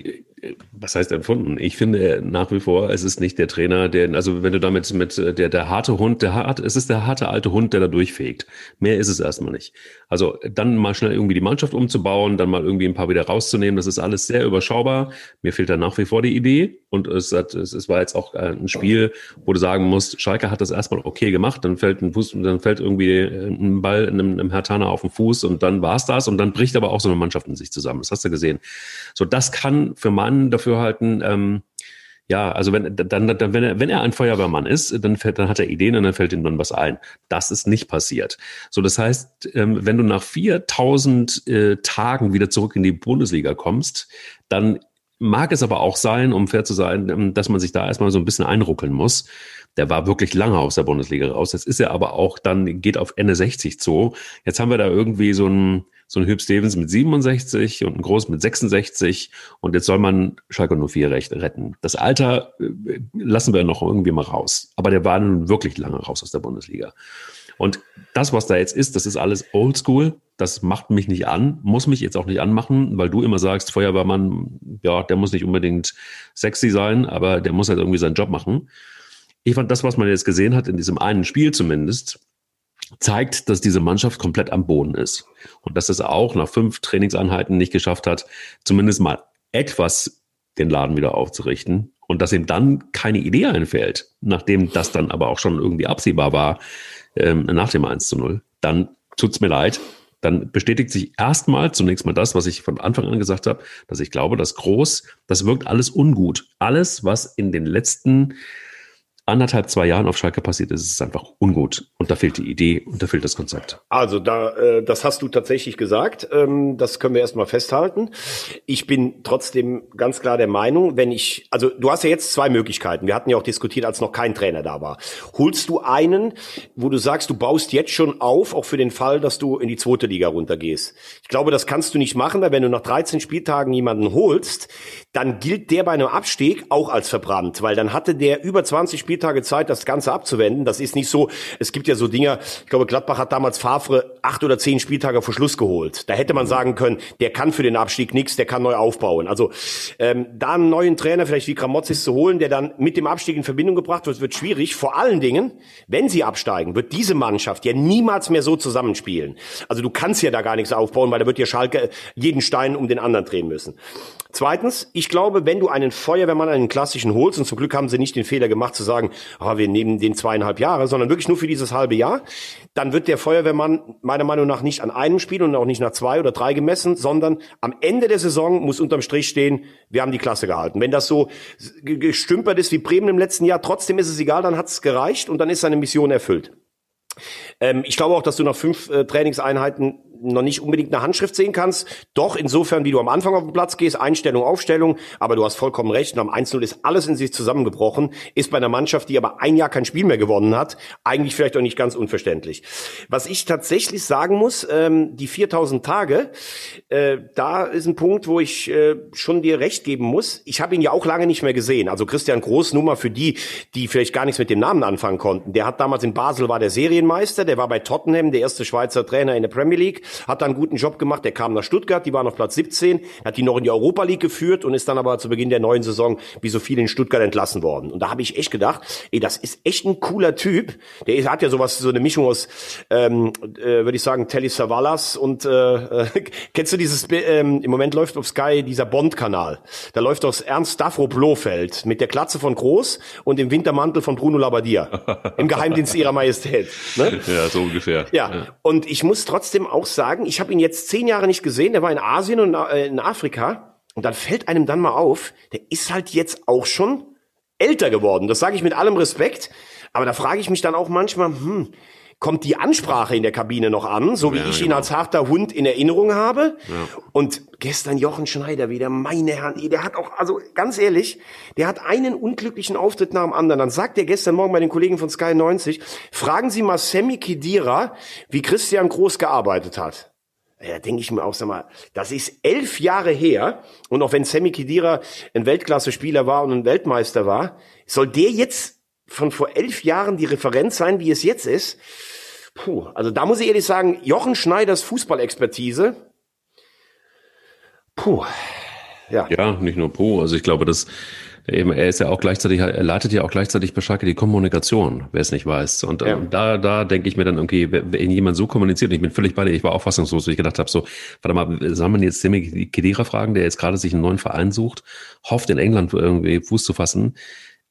was heißt empfunden? Ich finde nach wie vor, es ist nicht der Trainer, der, also wenn du damit mit der, der harte Hund, der hart, es ist der harte alte Hund, der da durchfegt. Mehr ist es erstmal nicht. Also dann mal schnell irgendwie die Mannschaft umzubauen, dann mal irgendwie ein paar wieder rauszunehmen, das ist alles sehr überschaubar. Mir fehlt da nach wie vor die Idee und es, hat, es, es war jetzt auch ein Spiel, wo du sagen musst, Schalke hat das erstmal okay gemacht, dann fällt ein Fuß, dann fällt irgendwie ein Ball einem, einem Hertaner auf den Fuß und dann war's das und dann bricht aber auch so eine Mannschaft in sich zusammen. Das hast du gesehen. So, das kann für Mann dafür halten, ähm, ja, also wenn, dann, dann, wenn, er, wenn er ein Feuerwehrmann ist, dann, fällt, dann hat er Ideen und dann fällt ihm dann was ein. Das ist nicht passiert. So, das heißt, ähm, wenn du nach 4000 äh, Tagen wieder zurück in die Bundesliga kommst, dann mag es aber auch sein, um fair zu sein, ähm, dass man sich da erstmal so ein bisschen einruckeln muss. Der war wirklich lange aus der Bundesliga raus. Jetzt ist er aber auch dann, geht auf Ende 60 zu. Jetzt haben wir da irgendwie so ein, so ein Hüb Stevens mit 67 und ein Groß mit 66 und jetzt soll man Schalke 04 recht retten. Das Alter äh, lassen wir noch irgendwie mal raus. Aber der war nun wirklich lange raus aus der Bundesliga. Und das, was da jetzt ist, das ist alles oldschool. Das macht mich nicht an, muss mich jetzt auch nicht anmachen, weil du immer sagst, Feuerwehrmann, ja, der muss nicht unbedingt sexy sein, aber der muss halt irgendwie seinen Job machen. Ich fand das, was man jetzt gesehen hat, in diesem einen Spiel zumindest, zeigt, dass diese Mannschaft komplett am Boden ist. Und dass es auch nach fünf Trainingseinheiten nicht geschafft hat, zumindest mal etwas den Laden wieder aufzurichten. Und dass ihm dann keine Idee einfällt, nachdem das dann aber auch schon irgendwie absehbar war, ähm, nach dem 1 zu 0, dann tut's mir leid. Dann bestätigt sich erstmal zunächst mal das, was ich von Anfang an gesagt habe, dass ich glaube, dass groß, das wirkt alles ungut. Alles, was in den letzten anderthalb, zwei Jahren auf Schalke passiert ist, ist einfach ungut. Und da fehlt die Idee und da fehlt das Konzept. Also da, äh, das hast du tatsächlich gesagt. Ähm, das können wir erstmal festhalten. Ich bin trotzdem ganz klar der Meinung, wenn ich, also du hast ja jetzt zwei Möglichkeiten. Wir hatten ja auch diskutiert, als noch kein Trainer da war. Holst du einen, wo du sagst, du baust jetzt schon auf, auch für den Fall, dass du in die zweite Liga runtergehst. Ich glaube, das kannst du nicht machen, weil wenn du nach 13 Spieltagen jemanden holst, dann gilt der bei einem Abstieg auch als verbrannt, weil dann hatte der über 20 Spieltage Zeit, das Ganze abzuwenden. Das ist nicht so, es gibt ja so Dinge, ich glaube, Gladbach hat damals Favre acht oder zehn Spieltage vor Schluss geholt. Da hätte man sagen können, der kann für den Abstieg nichts, der kann neu aufbauen. Also ähm, da einen neuen Trainer, vielleicht wie Gramozis zu holen, der dann mit dem Abstieg in Verbindung gebracht wird, wird schwierig. Vor allen Dingen, wenn sie absteigen, wird diese Mannschaft ja niemals mehr so zusammenspielen. Also du kannst ja da gar nichts aufbauen, weil da wird ja Schalke jeden Stein um den anderen drehen müssen. Zweitens, ich glaube, wenn du einen Feuerwehrmann, einen klassischen holst, und zum Glück haben sie nicht den Fehler gemacht zu sagen, ah, wir nehmen den zweieinhalb Jahre, sondern wirklich nur für dieses halbe Jahr, dann wird der Feuerwehrmann meiner Meinung nach nicht an einem Spiel und auch nicht nach zwei oder drei gemessen, sondern am Ende der Saison muss unterm Strich stehen, wir haben die Klasse gehalten. Wenn das so gestümpert ist wie Bremen im letzten Jahr, trotzdem ist es egal, dann hat es gereicht und dann ist seine Mission erfüllt. Ähm, ich glaube auch, dass du nach fünf äh, Trainingseinheiten noch nicht unbedingt eine Handschrift sehen kannst. Doch insofern, wie du am Anfang auf den Platz gehst, Einstellung, Aufstellung. Aber du hast vollkommen recht. Am 1-0 ist alles in sich zusammengebrochen. Ist bei einer Mannschaft, die aber ein Jahr kein Spiel mehr gewonnen hat, eigentlich vielleicht auch nicht ganz unverständlich. Was ich tatsächlich sagen muss, ähm, die 4000 Tage, äh, da ist ein Punkt, wo ich äh, schon dir recht geben muss. Ich habe ihn ja auch lange nicht mehr gesehen. Also Christian Groß, Nummer für die, die vielleicht gar nichts mit dem Namen anfangen konnten. Der hat damals in Basel war der Serienmeister, der war bei Tottenham der erste Schweizer Trainer in der Premier League hat da einen guten Job gemacht. Der kam nach Stuttgart, die waren auf Platz 17, hat die noch in die Europa League geführt und ist dann aber zu Beginn der neuen Saison wie so viele in Stuttgart entlassen worden. Und da habe ich echt gedacht, ey, das ist echt ein cooler Typ. Der hat ja sowas, so eine Mischung aus, ähm, äh, würde ich sagen, Telly Savalas und äh, äh, [LAUGHS] kennst du dieses, ähm, im Moment läuft auf Sky dieser Bond-Kanal. Da läuft aus Ernst Stavro Blofeld mit der Klatze von Groß und dem Wintermantel von Bruno Labbadia im Geheimdienst ihrer Majestät. Ne? [LAUGHS] Ja, so ungefähr. Ja, und ich muss trotzdem auch sagen, sagen, ich habe ihn jetzt zehn Jahre nicht gesehen, der war in Asien und äh, in Afrika. Und dann fällt einem dann mal auf, der ist halt jetzt auch schon älter geworden. Das sage ich mit allem Respekt. Aber da frage ich mich dann auch manchmal, hm, kommt die Ansprache in der Kabine noch an, so wie ja, ich genau. ihn als harter Hund in Erinnerung habe. Ja. Und gestern Jochen Schneider wieder, meine Herren, der hat auch, also ganz ehrlich, der hat einen unglücklichen Auftritt nach dem anderen. Dann sagt er gestern Morgen bei den Kollegen von Sky 90, fragen Sie mal Sammy Kedira, wie Christian Groß gearbeitet hat. Ja, denke ich mir auch, sag mal, das ist elf Jahre her. Und auch wenn Sammy Kedira ein Weltklasse-Spieler war und ein Weltmeister war, soll der jetzt von vor elf Jahren die Referenz sein, wie es jetzt ist? Puh, also da muss ich ehrlich sagen, Jochen Schneiders Fußballexpertise, puh, Ja. Ja, nicht nur Po. Also ich glaube, dass eben, er ist ja auch gleichzeitig, er leitet ja auch gleichzeitig bei Schalke die Kommunikation, wer es nicht weiß. Und, Ja. ähm, da, da denke ich mir dann irgendwie, wenn jemand so kommuniziert, und ich bin völlig bei dir, ich war auch fassungslos, weil ich gedacht habe, so, warte mal, soll man jetzt Semi Kedira fragen, der jetzt gerade sich einen neuen Verein sucht, hofft in England irgendwie Fuß zu fassen.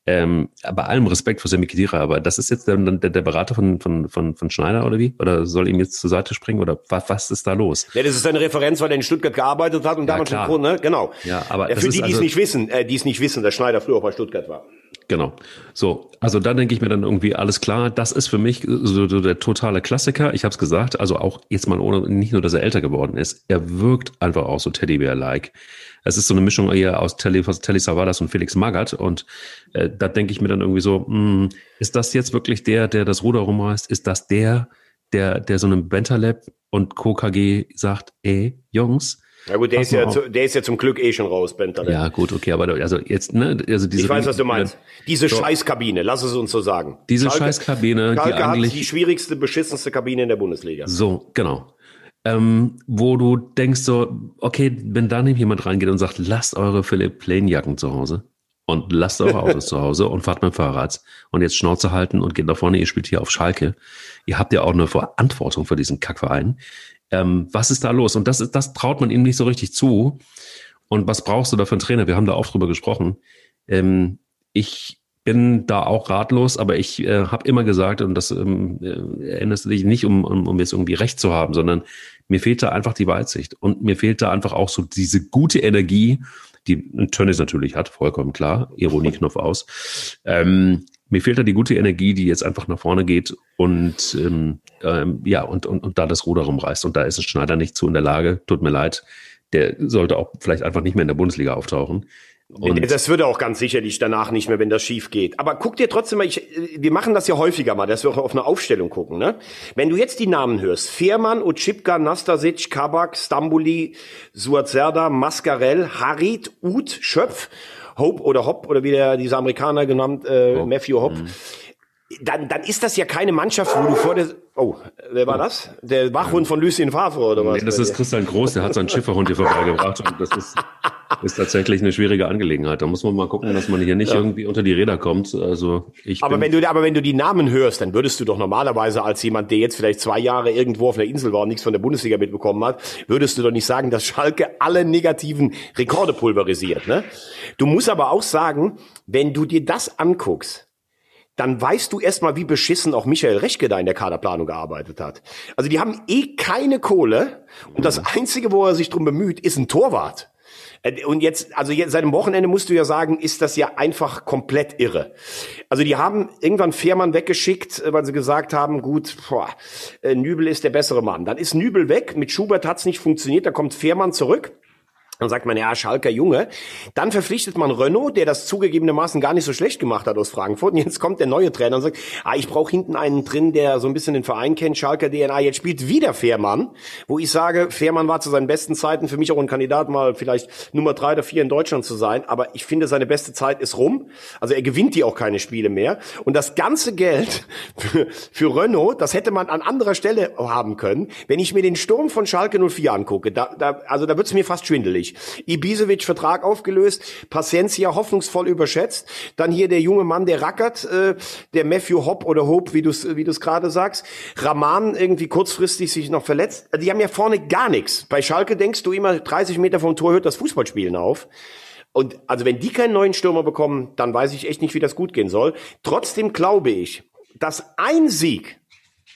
Ähm, bei allem Respekt für Semi Kedira, aber das ist jetzt der, der, der Berater von, von, von, von Schneider oder wie? Oder soll ihm jetzt zur Seite springen oder was, was ist da los? Ja, das ist eine Referenz, weil er in Stuttgart gearbeitet hat und Ja, damals klar. schon, ne? Genau. Ja, aber für die, die es also- nicht wissen, äh, die es nicht wissen, dass Schneider früher auch bei Stuttgart war. Genau. So, also da denke ich mir dann irgendwie alles klar. Das ist für mich so, so der totale Klassiker. Ich habe es gesagt. Also auch jetzt mal ohne nicht nur, dass er älter geworden ist. Er wirkt einfach auch so Teddybär-like. Es ist so eine Mischung eher aus Telly, Telly Savalas und Felix Magath. Und äh, da denke ich mir dann irgendwie so: mh, Ist das jetzt wirklich der, der das Ruder rumreißt? Ist das der, der, der so einem Bentaleb und Co. KG sagt: Ey, Jungs. Ja gut, der ist ja, zu, der ist ja zum Glück eh schon raus, Bentaleb. Ja, gut, okay, aber also jetzt, ne, also diese ich weiß, was du meinst. Diese Scheißkabine, lass es uns so sagen. Diese Schalke- Scheißkabine, die Schalke hat eigentlich die schwierigste, beschissenste Kabine in der Bundesliga. So, genau. Ähm, wo du denkst so, okay, wenn da nämlich jemand reingeht und sagt, lasst eure Philipp Plain Jacken zu Hause und lasst eure Autos [LAUGHS] zu Hause und fahrt mit dem Fahrrad und jetzt Schnauze halten und geht nach vorne, ihr spielt hier auf Schalke. Ihr habt ja auch eine Verantwortung für diesen Kackverein. Ähm, was ist da los? Und das ist, das traut man ihm nicht so richtig zu. Und was brauchst du da für einen Trainer? Wir haben da auch drüber gesprochen. Ähm, ich bin da auch ratlos, aber ich äh, habe immer gesagt, und das ähm, äh, erinnerst du dich nicht, um, um, um jetzt irgendwie recht zu haben, sondern mir fehlt da einfach die Weitsicht. Und mir fehlt da einfach auch so diese gute Energie, die ein Tönnies natürlich hat, vollkommen klar, Ironieknopf aus. Ähm, mir fehlt da die gute Energie, die jetzt einfach nach vorne geht und ähm, ähm, ja, und, und, und da das Ruder rumreißt. Und da ist es Schneider nicht zu in der Lage, tut mir leid. Der sollte auch vielleicht einfach nicht mehr in der Bundesliga auftauchen. Und das würde auch ganz sicherlich danach nicht mehr, wenn das schief geht. Aber guck dir trotzdem mal, ich, wir machen das ja häufiger mal, dass wir auch auf eine Aufstellung gucken. Ne? Wenn du jetzt die Namen hörst, Fehrmann, Utschipka, Nastasic, Kabak, Stambuli, Suazerda, Mascarell, Harit, Uth, Schöpf, Hope oder Hopp oder wie der, dieser Amerikaner genannt, äh, Matthew Hopp. Dann, dann ist das ja keine Mannschaft, wo du vor der... Oh, wer war das? Der Wachhund von Lucien Favre oder was? Nee, das ist Christian Groß, der hat seinen Schifferhund hier vorbeigebracht und das ist, ist tatsächlich eine schwierige Angelegenheit. Da muss man mal gucken, dass man hier nicht irgendwie unter die Räder kommt. Also ich Aber wenn du, aber wenn du die Namen hörst, dann würdest du doch normalerweise als jemand, der jetzt vielleicht zwei Jahre irgendwo auf einer Insel war und nichts von der Bundesliga mitbekommen hat, würdest du doch nicht sagen, dass Schalke alle negativen Rekorde pulverisiert, ne? Du musst aber auch sagen, wenn du dir das anguckst, dann weißt du erstmal, wie beschissen auch Michael Rechke da in der Kaderplanung gearbeitet hat. Also die haben eh keine Kohle und das Einzige, wo er sich drum bemüht, ist ein Torwart. Äh, Und jetzt, also jetzt seit dem Wochenende musst du ja sagen, ist das ja einfach komplett irre. Also die haben irgendwann Fährmann weggeschickt, äh, weil sie gesagt haben, gut, boah, äh, Nübel ist der bessere Mann. Dann ist Nübel weg, mit Schubert hat's nicht funktioniert, da kommt Fährmann zurück. Dann sagt man, ja, Schalker Junge. Dann verpflichtet man Renault, der das zugegebenermaßen gar nicht so schlecht gemacht hat aus Frankfurt. Und jetzt kommt der neue Trainer und sagt, ah, ich brauche hinten einen drin, der so ein bisschen den Verein kennt, Schalker DNA. Jetzt spielt wieder Fährmann, wo ich sage, Fährmann war zu seinen besten Zeiten für mich auch ein Kandidat, mal vielleicht Nummer drei oder vier in Deutschland zu sein. Aber ich finde, seine beste Zeit ist rum. Also er gewinnt die auch keine Spiele mehr. Und das ganze Geld [LAUGHS] für, für Renault, das hätte man an anderer Stelle haben können. Wenn ich mir den Sturm von Schalke 04 angucke, da, da, also da wird's mir fast schwindelig. Ibisevic Vertrag aufgelöst, Paciencia hoffnungsvoll überschätzt, dann hier der junge Mann, der rackert, äh, der Matthew Hopp oder Hope, wie du es wie du's gerade sagst, Raman irgendwie kurzfristig sich noch verletzt. Also Die haben ja vorne gar nichts. Bei Schalke denkst du immer, 30 Meter vom Tor hört das Fußballspielen auf. Und also wenn die keinen neuen Stürmer bekommen, dann weiß ich echt nicht, wie das gut gehen soll. Trotzdem glaube ich, dass ein Sieg,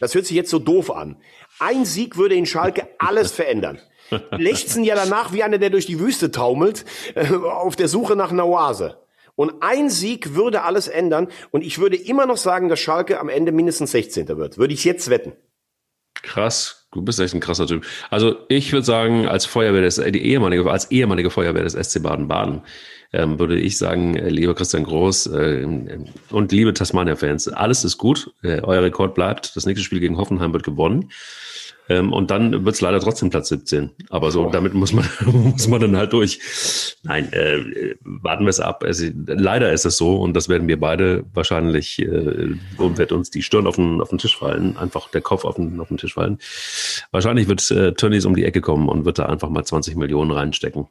das hört sich jetzt so doof an, ein Sieg würde in Schalke alles verändern. Lechzen ja danach wie einer, der durch die Wüste taumelt, äh, auf der Suche nach einer Oase. Und ein Sieg würde alles ändern. Und ich würde immer noch sagen, dass Schalke am Ende mindestens 16. wird. Würde ich jetzt wetten. krass, du bist echt ein krasser Typ. Also ich würde sagen, als Feuerwehr des, die ehemalige, als ehemalige Feuerwehr des SC Baden-Baden, ähm, würde ich sagen, äh, lieber Christian Groß äh, und liebe Tasmania-Fans, alles ist gut, äh, euer Rekord bleibt, das nächste Spiel gegen Hoffenheim wird gewonnen. Ähm, und dann wird's leider trotzdem Platz 17. Aber so, damit muss man, [LAUGHS] muss man dann halt durch. Nein, äh, warten wir es ab. Es, leider ist es so, und das werden wir beide wahrscheinlich, äh, und wird uns die Stirn auf den, auf den Tisch fallen, einfach der Kopf auf den, auf den Tisch fallen. Wahrscheinlich wird äh, Tönnies um die Ecke kommen und wird da einfach mal 20 Millionen reinstecken.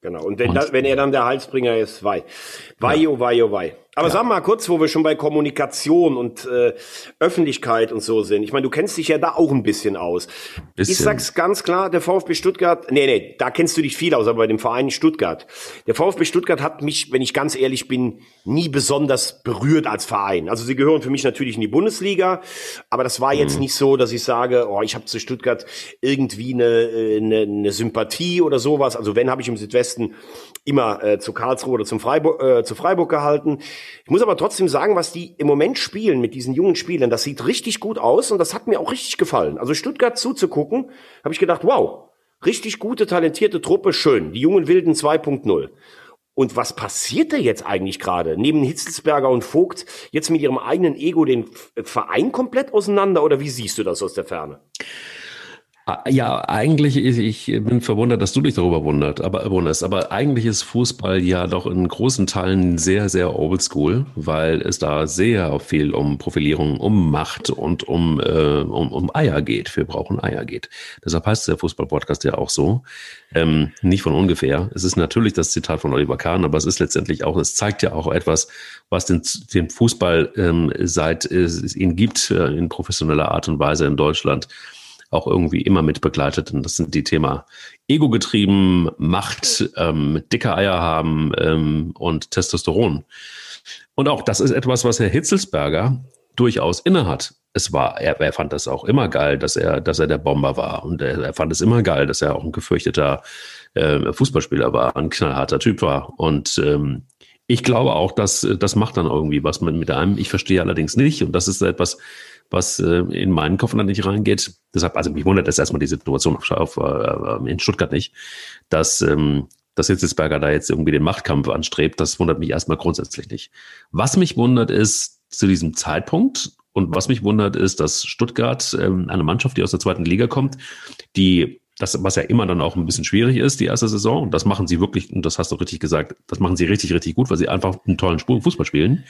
genau. Und wenn, da, wenn er dann der Heilsbringer ist, wei. Wei, ja. oh wei, oh wei. Aber ja. sag mal kurz, wo wir schon bei Kommunikation und äh, Öffentlichkeit und so sind. Ich meine, du kennst dich ja da auch ein bisschen aus. Bisschen. Ich sag's ganz klar, der VfB Stuttgart, nee, nee, da kennst du dich viel aus, aber bei dem Verein Stuttgart. Der VfB Stuttgart hat mich, wenn ich ganz ehrlich bin, nie besonders berührt als Verein. Also sie gehören für mich natürlich in die Bundesliga, aber das war jetzt mhm. nicht so, dass ich sage, oh, ich habe zu Stuttgart irgendwie eine, äh, eine, eine Sympathie oder sowas. Also wenn, habe ich im Südwesten immer äh, zu Karlsruhe oder zum Freiburg, äh, zu Freiburg gehalten. Ich muss aber trotzdem sagen, was die im Moment spielen mit diesen jungen Spielern, das sieht richtig gut aus und das hat mir auch richtig gefallen. Also Stuttgart zuzugucken, habe ich gedacht, wow, richtig gute, talentierte Truppe, schön. Die jungen Wilden 2.0. Und was passiert da jetzt eigentlich gerade? Neben Hitzelsberger und Vogt jetzt mit ihrem eigenen Ego den Verein komplett auseinander oder wie siehst du das aus der Ferne? Ah, ja, eigentlich, ich bin verwundert, dass du dich darüber wundert, aber, wunderst. Aber eigentlich ist Fußball ja doch in großen Teilen sehr, sehr oldschool, weil es da sehr viel um Profilierung, um Macht und um, äh, um, um Eier geht. Wir brauchen Eier geht. Deshalb heißt der Fußball-Podcast ja auch so. Ähm, nicht von ungefähr. Es ist natürlich das Zitat von Oliver Kahn, aber es ist letztendlich auch, es zeigt ja auch etwas, was den, den Fußball ähm, seit es ihn gibt, äh, in professioneller Art und Weise in Deutschland auch irgendwie immer mit begleitet. Und das sind die Thema Ego getrieben, Macht, ähm, dicke Eier haben ähm, und Testosteron. Und auch das ist etwas, was Herr Hitzelsberger durchaus innehat. Es war, er, er fand das auch immer geil, dass er, dass er der Bomber war. Und er, er fand es immer geil, dass er auch ein gefürchteter äh, Fußballspieler war, ein knallharter Typ war. Und ähm, ich glaube auch, dass das macht dann irgendwie was mit, mit einem. Ich verstehe allerdings nicht. Und das ist etwas, was äh, in meinen Kopf dann nicht reingeht. Deshalb, also mich wundert es erstmal die Situation auf, auf, äh, in Stuttgart nicht, dass, ähm, dass Hitzelsberger da jetzt irgendwie den Machtkampf anstrebt. Das wundert mich erstmal grundsätzlich nicht. Was mich wundert ist zu diesem Zeitpunkt und was mich wundert ist, dass Stuttgart ähm, eine Mannschaft, die aus der zweiten Liga kommt, die das, was ja immer dann auch ein bisschen schwierig ist, die erste Saison, und das machen sie wirklich, und das hast du richtig gesagt, das machen sie richtig, richtig gut, weil sie einfach einen tollen Fußball spielen,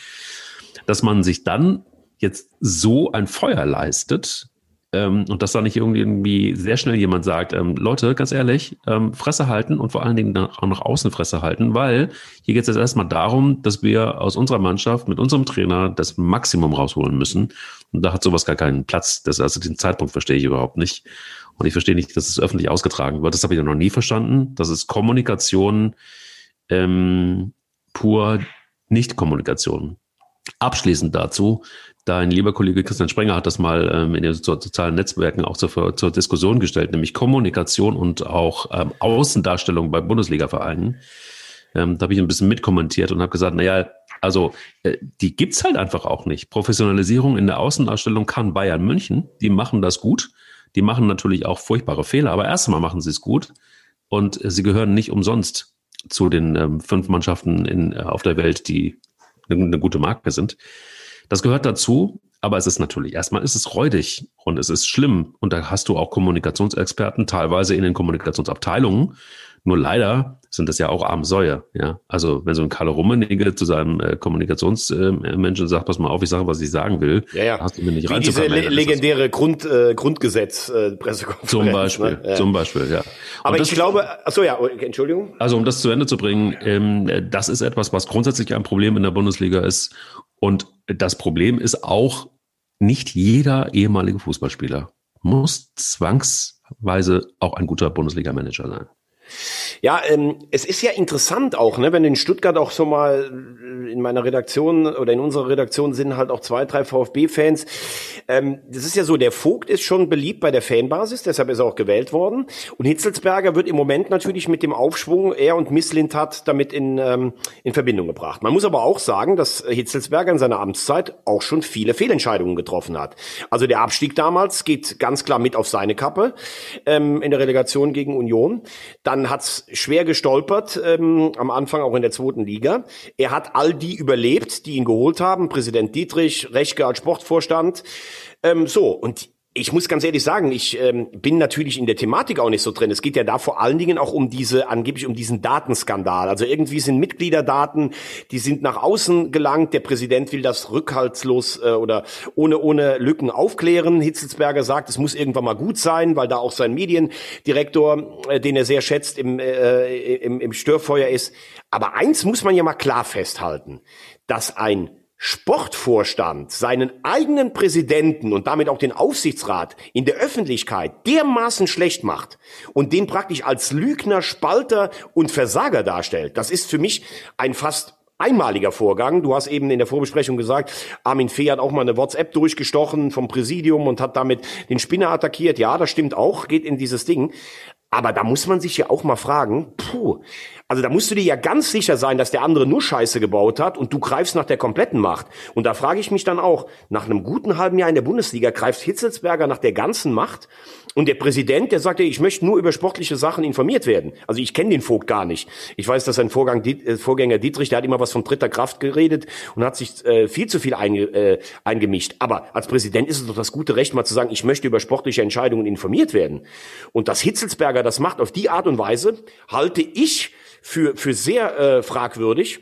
dass man sich dann jetzt so ein Feuer leistet ähm, und dass da nicht irgendwie sehr schnell jemand sagt, ähm, Leute, ganz ehrlich, ähm, Fresse halten und vor allen Dingen auch nach außen Fresse halten, weil hier geht es jetzt erstmal darum, dass wir aus unserer Mannschaft mit unserem Trainer das Maximum rausholen müssen. Und da hat sowas gar keinen Platz. Das, also den Zeitpunkt verstehe ich überhaupt nicht. Und ich verstehe nicht, dass es öffentlich ausgetragen wird. Das habe ich noch nie verstanden. Das ist Kommunikation ähm, pur Nicht-Kommunikation. Abschließend dazu, Dein lieber Kollege Christian Sprenger hat das mal ähm, in den sozialen Netzwerken auch zur, zur Diskussion gestellt, nämlich Kommunikation und auch ähm, Außendarstellung bei Bundesliga-Vereinen. Ähm, da habe ich ein bisschen mitkommentiert und habe gesagt, naja, also äh, die gibt's halt einfach auch nicht. Professionalisierung in der Außendarstellung kann Bayern München, die machen das gut. Die machen natürlich auch furchtbare Fehler, aber erstmal machen sie es gut und äh, sie gehören nicht umsonst zu den ähm, fünf Mannschaften in, äh, auf der Welt, die eine, eine gute Marke sind. Das gehört dazu, aber es ist natürlich, erstmal ist es räudig und es ist schlimm. Und da hast du auch Kommunikationsexperten, teilweise in den Kommunikationsabteilungen. Nur leider sind das ja auch arme Säue. Ja? Also wenn so ein Karl Rummenigge zu seinem äh, Kommunikationsmenschen äh, sagt, pass mal auf, ich sage, was ich sagen will, ja, ja. hast du mir nicht Wie diese le legendäre Grund, äh, Grundgesetz äh, Pressekonferenz. Zum Beispiel, ne? ja. zum Beispiel, ja. Aber das, ich glaube, achso, ja, Entschuldigung. Also um das zu Ende zu bringen, ähm, das ist etwas, was grundsätzlich ein Problem in der Bundesliga ist. Und das Problem ist auch, nicht jeder ehemalige Fußballspieler muss zwangsweise auch ein guter Bundesliga-Manager sein. Ja, ähm, es ist ja interessant auch, ne, wenn in Stuttgart auch so mal in meiner Redaktion oder in unserer Redaktion sind halt auch zwei, drei VfB-Fans. Ähm, das ist ja so, der Vogt ist schon beliebt bei der Fanbasis, deshalb ist er auch gewählt worden. Und Hitzelsberger wird im Moment natürlich mit dem Aufschwung, er und Misslint hat damit in, ähm, in Verbindung gebracht. Man muss aber auch sagen, dass Hitzelsberger in seiner Amtszeit auch schon viele Fehlentscheidungen getroffen hat. Also der Abstieg damals geht ganz klar mit auf seine Kappe ähm, in der Relegation gegen Union. Dann hat's schwer gestolpert, ähm, am Anfang auch in der zweiten Liga. Er hat all die überlebt, die ihn geholt haben. Präsident Dietrich, Rechke als Sportvorstand. Ähm, so, und ich muss ganz ehrlich sagen, ich ähm, bin natürlich in der Thematik auch nicht so drin. Es geht ja da vor allen Dingen auch um diese, angeblich um diesen Datenskandal. Also irgendwie sind Mitgliederdaten, die sind nach außen gelangt. Der Präsident will das rückhaltslos äh, oder ohne, ohne Lücken aufklären. Hitzelsberger sagt, es muss irgendwann mal gut sein, weil da auch sein Mediendirektor, äh, den er sehr schätzt, im, äh, im, im Störfeuer ist. Aber eins muss man ja mal klar festhalten, dass ein Sportvorstand seinen eigenen Präsidenten und damit auch den Aufsichtsrat in der Öffentlichkeit dermaßen schlecht macht und den praktisch als Lügner, Spalter und Versager darstellt, das ist für mich ein fast einmaliger Vorgang. Du hast eben in der Vorbesprechung gesagt, Armin Fee hat auch mal eine WhatsApp durchgestochen vom Präsidium und hat damit den Spinner attackiert. Ja, das stimmt auch, geht in dieses Ding. Aber da muss man sich ja auch mal fragen, puh, also da musst du dir ja ganz sicher sein, dass der andere nur Scheiße gebaut hat und du greifst nach der kompletten Macht. Und da frage ich mich dann auch, nach einem guten halben Jahr in der Bundesliga greift Hitzelsberger nach der ganzen Macht und der Präsident, der sagt ja, ich möchte nur über sportliche Sachen informiert werden. Also ich kenne den Vogt gar nicht. Ich weiß, dass sein Vorgang, äh, Vorgänger Dietrich, der hat immer was von dritter Kraft geredet und hat sich äh, viel zu viel einge, äh, eingemischt. Aber als Präsident ist es doch das gute Recht, mal zu sagen, ich möchte über sportliche Entscheidungen informiert werden. Und dass Hitzelsberger das macht auf die Art und Weise, halte ich für, für sehr äh, fragwürdig.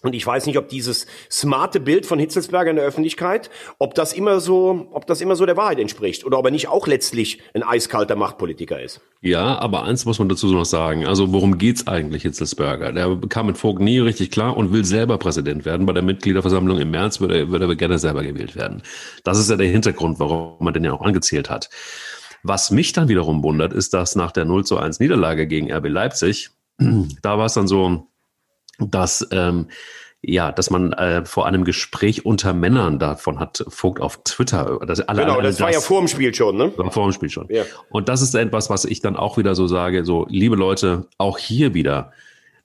Und ich weiß nicht, ob dieses smarte Bild von Hitzelsberger in der Öffentlichkeit, ob das immer so, ob das immer so der Wahrheit entspricht oder ob er nicht auch letztlich ein eiskalter Machtpolitiker ist. Ja, aber eins muss man dazu noch sagen. Also worum geht's eigentlich Hitzelsberger? Der kam mit Vogt nie richtig klar und will selber Präsident werden. Bei der Mitgliederversammlung im März würde er, würde er gerne selber gewählt werden. Das ist ja der Hintergrund, warum man den ja auch angezählt hat. Was mich dann wiederum wundert, ist, dass nach der 0 zu 1 Niederlage gegen RB Leipzig da war es dann so, dass ähm, ja, dass man äh, vor einem Gespräch unter Männern davon hat Vogt auf Twitter. Dass alle, genau, das, das war ja vor dem Spiel schon, ne? War vor dem Spiel schon. Ja. Und das ist etwas, was ich dann auch wieder so sage, so, liebe Leute, auch hier wieder,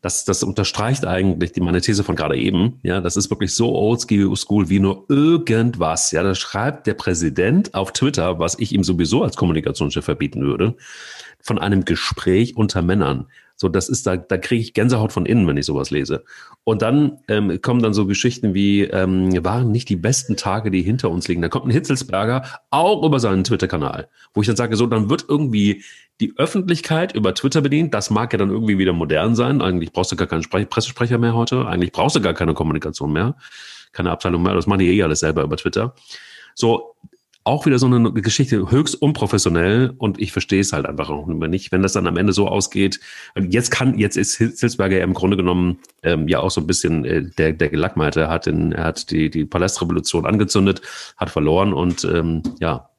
das, das unterstreicht eigentlich die, meine These von gerade eben. Ja, das ist wirklich so oldschool wie nur irgendwas. Ja, da schreibt der Präsident auf Twitter, was ich ihm sowieso als Kommunikationschef verbieten würde, von einem Gespräch unter Männern. So, das ist da, da kriege ich Gänsehaut von innen, wenn ich sowas lese. Und dann ähm, kommen dann so Geschichten wie, ähm, waren nicht die besten Tage, die hinter uns liegen. Da kommt ein Hitzelsberger auch über seinen Twitter-Kanal, wo ich dann sage, so, dann wird irgendwie die Öffentlichkeit über Twitter bedient. Das mag ja dann irgendwie wieder modern sein. Eigentlich brauchst du gar keinen Sprech Pressesprecher mehr heute. Eigentlich brauchst du gar keine Kommunikation mehr. Keine Abteilung mehr. Das machen die eh alles selber über Twitter. So, auch wieder so eine Geschichte höchst unprofessionell und ich verstehe es halt einfach auch nicht, wenn das dann am Ende so ausgeht. Jetzt kann, jetzt ist Hilsberger ja im Grunde genommen ähm, ja auch so ein bisschen äh, der, der Gelackmeite. Er hat, den, er hat die, die Palastrevolution angezündet, hat verloren und ähm, ja,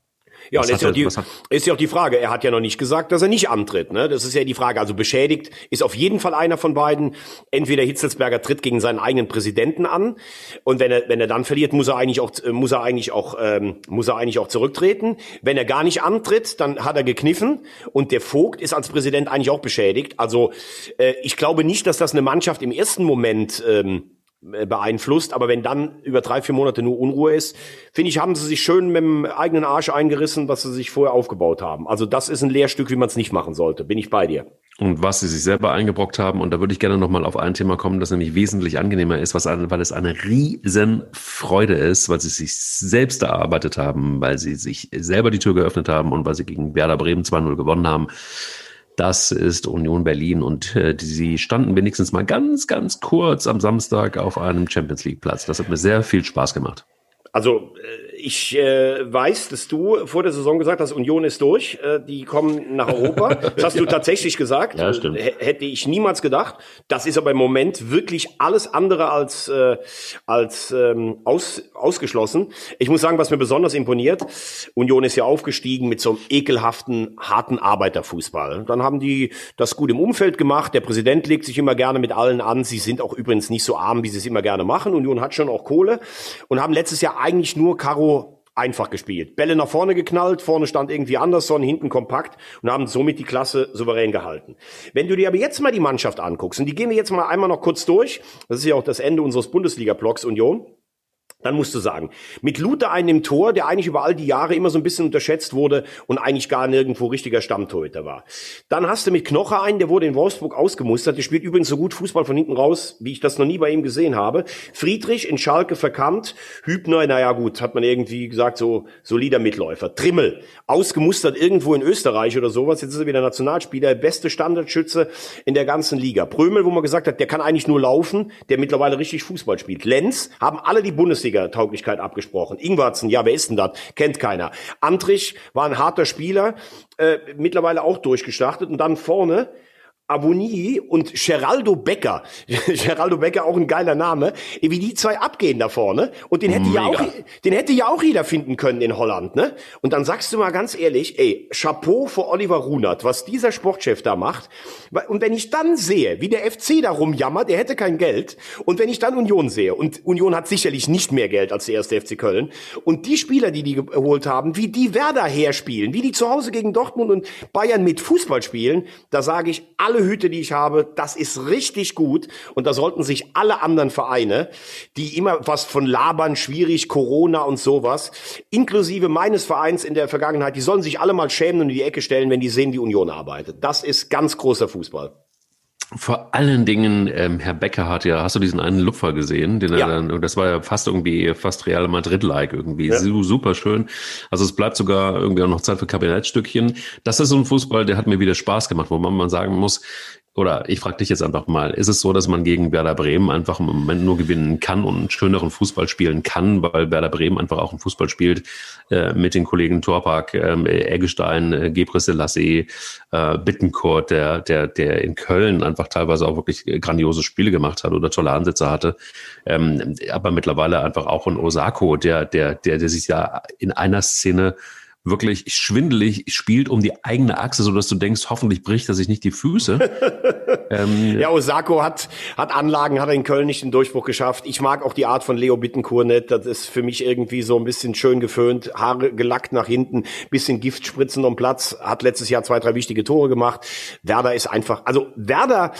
ja, und ist ja, auch die, ist ja auch die Frage, er hat ja noch nicht gesagt, dass er nicht antritt. Ne? Das ist ja die Frage. Also beschädigt ist auf jeden Fall einer von beiden. Entweder Hitzelsberger tritt gegen seinen eigenen Präsidenten an und wenn er, wenn er dann verliert, muss er eigentlich auch, muss er eigentlich auch, ähm, muss er eigentlich auch zurücktreten. Wenn er gar nicht antritt, dann hat er gekniffen und der Vogt ist als Präsident eigentlich auch beschädigt. Also äh, ich glaube nicht, dass das eine Mannschaft im ersten Moment ähm, äh, beeinflusst. Aber wenn dann über drei, vier Monate nur Unruhe ist, finde ich, haben sie sich schön mit dem eigenen Arsch eingerissen, was sie sich vorher aufgebaut haben. Also das ist ein Lehrstück, wie man es nicht machen sollte. Bin ich bei dir. Und was sie sich selber eingebrockt haben, und da würde ich gerne nochmal auf ein Thema kommen, das nämlich wesentlich angenehmer ist, was, weil es eine riesen Freude ist, weil sie sich selbst erarbeitet haben, weil sie sich selber die Tür geöffnet haben und weil sie gegen Werder Bremen 2-0 gewonnen haben. Das ist Union Berlin und äh, sie standen wenigstens mal ganz, ganz kurz am Samstag auf einem Champions League Platz. Das hat mir sehr viel Spaß gemacht. Also äh, ich äh, weiß, dass du vor der Saison gesagt hast, Union ist durch, äh, die kommen nach Europa. Das hast du [LAUGHS] tatsächlich gesagt. Ja, stimmt. H hätte ich niemals gedacht. Das ist aber im Moment wirklich alles andere als äh, als ähm, aus, ausgeschlossen. Ich muss sagen, was mir besonders imponiert, Union ist ja aufgestiegen mit so einem ekelhaften, harten Arbeiterfußball. Dann haben die das gut im Umfeld gemacht. Der Präsident legt sich immer gerne mit allen an. Sie sind auch übrigens nicht so arm, wie sie es immer gerne machen. Union hat schon auch Kohle und haben letztes Jahr eigentlich nur Karo einfach gespielt. Bälle nach vorne geknallt, vorne stand irgendwie Anderson, hinten kompakt und haben somit die Klasse souverän gehalten. Wenn du dir aber jetzt mal die Mannschaft anguckst, und die gehen wir jetzt mal einmal noch kurz durch, das ist ja auch das Ende unseres Bundesliga-Blocks Union, Dann musst du sagen, mit Lute einen im Tor, der eigentlich über all die Jahre immer so ein bisschen unterschätzt wurde und eigentlich gar nirgendwo richtiger Stammtorhüter war. Dann hast du mit Knoche einen, der wurde in Wolfsburg ausgemustert. Der spielt übrigens so gut Fußball von hinten raus, wie ich das noch nie bei ihm gesehen habe. Friedrich in Schalke verkannt. Hübner, naja gut, hat man irgendwie gesagt, so solider Mitläufer. Trimmel, ausgemustert irgendwo in Österreich oder sowas. Jetzt ist er wieder Nationalspieler, beste Standardschütze in der ganzen Liga. Prömel, wo man gesagt hat, der kann eigentlich nur laufen, der mittlerweile richtig Fußball spielt. Lenz, haben alle die Bundesliga Bundesliga-Tauglichkeit abgesprochen. Ingwarzen, ja, wer ist denn das? Kennt keiner. Antrich war ein harter Spieler, äh, mittlerweile auch durchgestartet. Und dann vorne Aboni und Geraldo Becker. [LAUGHS] Geraldo Becker auch ein geiler Name. Wie die zwei abgehen da vorne. Und den hätte ja auch, den hätte ja auch jeder finden können in Holland, ne? Und dann sagst du mal ganz ehrlich, ey, Chapeau vor Oliver Runert, was dieser Sportchef da macht. Und wenn ich dann sehe, wie der FC da rumjammert, der hätte kein Geld. Und wenn ich dann Union sehe, und Union hat sicherlich nicht mehr Geld als der erste FC Köln. Und die Spieler, die die geholt haben, wie die Werder herspielen, wie die zu Hause gegen Dortmund und Bayern mit Fußball spielen, da sage ich, alle Hüte, die ich habe, das ist richtig gut. Und da sollten sich alle anderen Vereine, die immer was von labern, schwierig, Corona und sowas, inklusive meines Vereins in der Vergangenheit, die sollen sich alle mal schämen und in die Ecke stellen, wenn die sehen, die Union arbeitet. Das ist ganz großer Fußball. Vor allen Dingen, ähm, Herr Becker hat ja, hast du diesen einen Lupfer gesehen, den ja. er dann, das war ja fast irgendwie, fast Real Madrid-like irgendwie, ja. super schön. Also es bleibt sogar irgendwie auch noch Zeit für Kabinettstückchen. Das ist so ein Fußball, der hat mir wieder Spaß gemacht, wo man mal sagen muss, oder ich frage dich jetzt einfach mal, ist es so, dass man gegen Werder Bremen einfach im Moment nur gewinnen kann und einen schöneren Fußball spielen kann, weil Werder Bremen einfach auch einen Fußball spielt äh, mit den Kollegen Torpark, ähm, äh, Eggestein, äh, Gebre Selassie, äh, Bittencourt, der, der, der in Köln einfach teilweise auch wirklich grandiose Spiele gemacht hat oder tolle Ansätze hatte, ähm, aber mittlerweile einfach auch ein Osako, der, der, der, der sich ja in einer Szene wirklich schwindelig spielt um die eigene Achse, so dass du denkst, hoffentlich bricht er sich nicht die Füße. [LAUGHS] ähm, ja, Osako hat, hat Anlagen, hat er in Köln nicht den Durchbruch geschafft. Ich mag auch die Art von Leo Bittencourt nicht. Das ist für mich irgendwie so ein bisschen schön geföhnt, Haare gelackt nach hinten, bisschen Gift spritzen um Platz, hat letztes Jahr zwei, drei wichtige Tore gemacht. Werder ist einfach, also Werder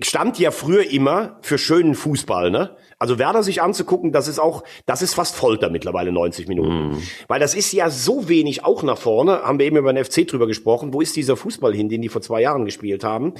stand ja früher immer für schönen Fußball, ne? Also Werder sich anzugucken, das ist auch, das ist fast Folter mittlerweile 90 Minuten. Mm. Weil das ist ja so wenig auch nach vorne, haben wir eben über den FC drüber gesprochen. Wo ist dieser Fußball hin, den die vor zwei Jahren gespielt haben?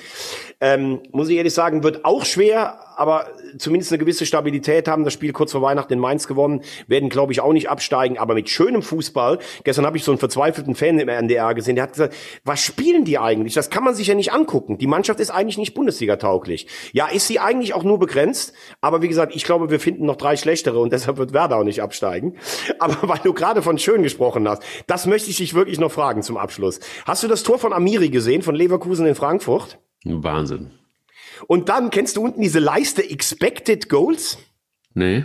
Ähm, muss ich ehrlich sagen, wird auch schwer, aber zumindest eine gewisse Stabilität haben. Das Spiel kurz vor Weihnachten in Mainz gewonnen, werden, glaube ich, auch nicht absteigen, aber mit schönem Fußball. Gestern habe ich so einen verzweifelten Fan im NDR gesehen, der hat gesagt, was spielen die eigentlich? Das kann man sich ja nicht angucken. Die Mannschaft ist eigentlich nicht Bundesliga-tauglich. Ja, ist sie eigentlich auch nur begrenzt, aber wie gesagt, ich glaube, wir finden noch drei schlechtere und deshalb wird Werder auch nicht absteigen. [LAUGHS] Aber weil du gerade von schön gesprochen hast, das möchte ich dich wirklich noch fragen zum Abschluss. Hast du das Tor von Amiri gesehen, von Leverkusen in Frankfurt? Wahnsinn. Und dann kennst du unten diese Leiste Expected Goals? Nee.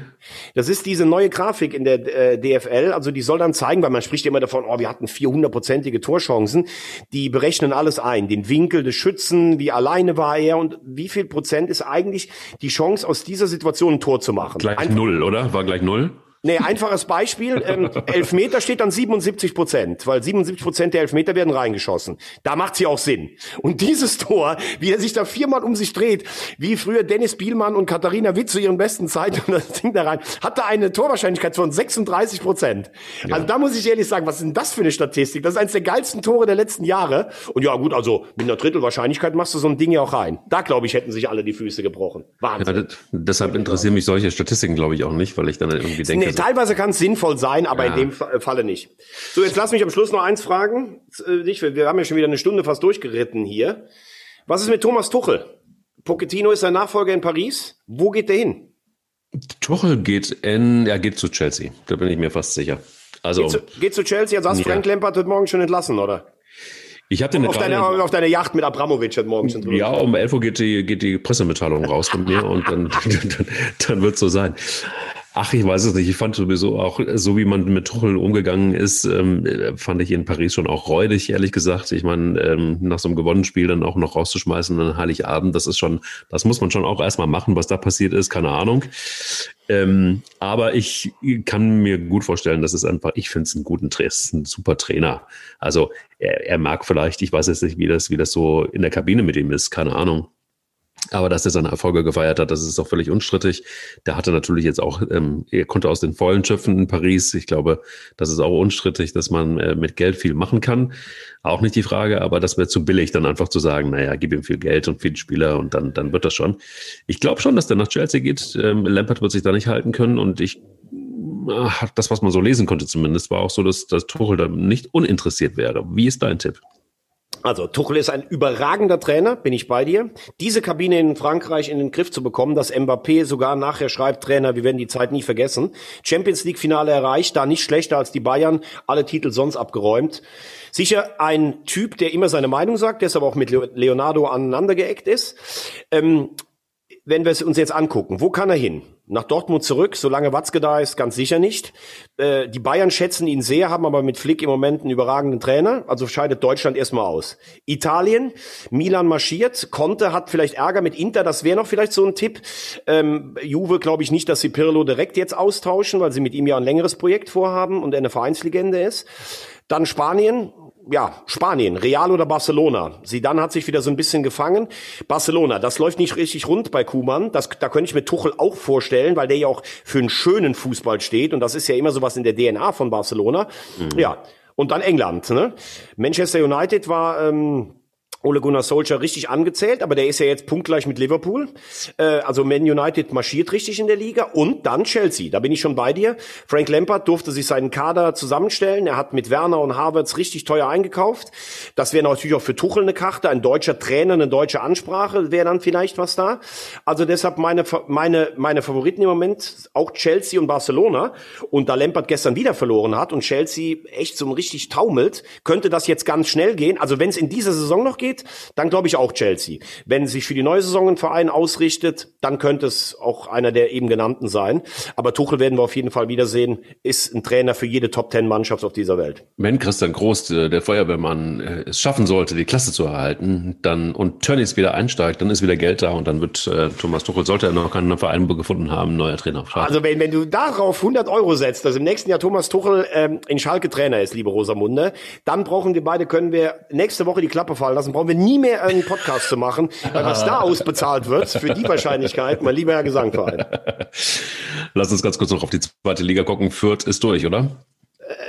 Das ist diese neue Grafik in der äh, DFL. Also die soll dann zeigen, weil man spricht immer davon, oh, wir hatten 400-prozentige Torchancen. Die berechnen alles ein. Den Winkel des Schützen, wie alleine war er und wie viel Prozent ist eigentlich die Chance, aus dieser Situation ein Tor zu machen. Gleich Einfach null, oder? War gleich null? Nee, einfaches Beispiel. Ähm, Elfmeter steht dann 77 Prozent, weil 77 Prozent der Elfmeter werden reingeschossen. Da macht sie auch Sinn. Und dieses Tor, wie er sich da viermal um sich dreht, wie früher Dennis Bielmann und Katharina Witt zu ihren besten Zeiten und [LAUGHS] das Ding da rein, hatte eine Torwahrscheinlichkeit von 36 Prozent. Ja. Also da muss ich ehrlich sagen, was ist denn das für eine Statistik? Das ist eines der geilsten Tore der letzten Jahre. Und ja gut, also mit einer Drittelwahrscheinlichkeit machst du so ein Ding ja auch rein. Da, glaube ich, hätten sich alle die Füße gebrochen. Wahnsinn. Ja, deshalb interessieren mich solche Statistiken, glaube ich, auch nicht, weil ich dann irgendwie denke... Nee, teilweise kann es sinnvoll sein, aber ja. in dem Falle nicht. So, jetzt lass mich am Schluss noch eins fragen. Äh, wir haben ja schon wieder eine Stunde fast durchgeritten hier. Was ist mit Thomas Tuchel? Pochettino ist sein Nachfolger in Paris. Wo geht der hin? Tuchel geht in, er geht zu Chelsea. Da bin ich mir fast sicher. Also geht zu, geht zu Chelsea. Also hast ja. Frank Lampard heute Morgen schon entlassen, oder? Ich hatte auf, deine, auf deine Yacht mit Abramovic heute Morgen schon drüber. Ja, um 11 Uhr geht die, geht die Pressemitteilung raus von mir und dann, [LAUGHS] dann, dann wird es so sein. Ach, ich weiß es nicht. Ich fand sowieso auch, so wie man mit Tuchel umgegangen ist, ähm, fand ich in Paris schon auch räudig, ehrlich gesagt. Ich meine, ähm, nach so einem gewonnenen Spiel dann auch noch rauszuschmeißen an Heiligabend, das ist schon, das muss man schon auch erstmal machen, was da passiert ist, keine Ahnung. Ähm, aber ich kann mir gut vorstellen, dass es einfach, ich finde es einen guten Trainer, ein super Trainer. Also er, er mag vielleicht, ich weiß jetzt nicht, wie das, wie das so in der Kabine mit ihm ist, keine Ahnung. Aber dass er seine Erfolge gefeiert hat, das ist auch völlig unstrittig. Der hatte natürlich jetzt auch, ähm, er konnte aus den Vollen schöpfen in Paris. Ich glaube, das ist auch unstrittig, dass man äh, mit Geld viel machen kann. Auch nicht die Frage, aber das wäre zu billig, dann einfach zu sagen, naja, gib ihm viel Geld und viele Spieler und dann, dann wird das schon. Ich glaube schon, dass der nach Chelsea geht. Ähm, Lampert wird sich da nicht halten können und ich ach, das, was man so lesen konnte zumindest, war auch so, dass, dass Tuchel da nicht uninteressiert wäre. Wie ist dein Tipp? Also Tuchel ist ein überragender Trainer, bin ich bei dir. Diese Kabine in Frankreich in den Griff zu bekommen, dass Mbappé sogar nachher schreibt, Trainer, wir werden die Zeit nie vergessen. Champions League Finale erreicht, da nicht schlechter als die Bayern, alle Titel sonst abgeräumt. Sicher ein Typ, der immer seine Meinung sagt, der aber auch mit Leonardo aneinandergeeckt ist. Ähm, wenn wir es uns jetzt angucken, wo kann er hin? Nach Dortmund zurück, solange Watzke da ist, ganz sicher nicht. Äh, die Bayern schätzen ihn sehr, haben aber mit Flick im Moment einen überragenden Trainer, also scheidet Deutschland erstmal aus. Italien, Milan marschiert, Conte hat vielleicht Ärger mit Inter, das wäre noch vielleicht so ein Tipp. Ähm, Juve glaube ich nicht, dass sie Pirlo direkt jetzt austauschen, weil sie mit ihm ja ein längeres Projekt vorhaben und er eine Vereinslegende ist. Dann Spanien, ja, Spanien, Real oder Barcelona. Zidane hat sich wieder so ein bisschen gefangen. Barcelona, das läuft nicht richtig rund bei Kuman. Das, da könnte ich mir Tuchel auch vorstellen, weil der ja auch für einen schönen Fußball steht. Und das ist ja immer sowas in der DNA von Barcelona. Mhm. Ja. Und dann England. Ne? Manchester United war ähm, Ole Gunnar Solskjaer richtig angezählt, aber der ist ja jetzt punktgleich mit Liverpool. Äh, also Man United marschiert richtig in der Liga und dann Chelsea. Da bin ich schon bei dir. Frank Lampard durfte sich seinen Kader zusammenstellen. Er hat mit Werner und Havertz richtig teuer eingekauft. Das wäre natürlich auch für Tuchel eine Karte. Ein deutscher Trainer, eine deutsche Ansprache wäre dann vielleicht was da. Also deshalb meine, meine, meine Favoriten im Moment auch Chelsea und Barcelona. Und da Lampard gestern wieder verloren hat und Chelsea echt so richtig taumelt, könnte das jetzt ganz schnell gehen. Also wenn es in dieser Saison noch geht, geht, dann glaube ich auch Chelsea. Wenn sich für die neue Saison ein Verein ausrichtet, dann könnte es auch einer der eben genannten sein. Aber Tuchel werden wir auf jeden Fall wiedersehen, ist ein Trainer für jede Top-Ten-Mannschaft auf dieser Welt. Wenn Christian Groß, äh, der Feuerwehrmann, äh, es schaffen sollte, die Klasse zu erhalten, dann und Tönnies wieder einsteigt, dann ist wieder Geld da und dann wird äh, Thomas Tuchel, sollte er noch keinen Verein gefunden haben, neuer Trainer. Also wenn, wenn du darauf 100 Euro setzt, dass im nächsten Jahr Thomas Tuchel ähm, in Schalke Trainer ist, liebe Rosamunde, dann brauchen wir beide, können wir nächste Woche die Klappe fallen lassen, brauchen wir nie mehr einen Podcast zu machen, weil was da ausbezahlt wird, für die Wahrscheinlichkeit, mein lieber Herr Gesangverein. Lass uns ganz kurz noch auf die zweite Liga gucken. Fürth ist durch, oder?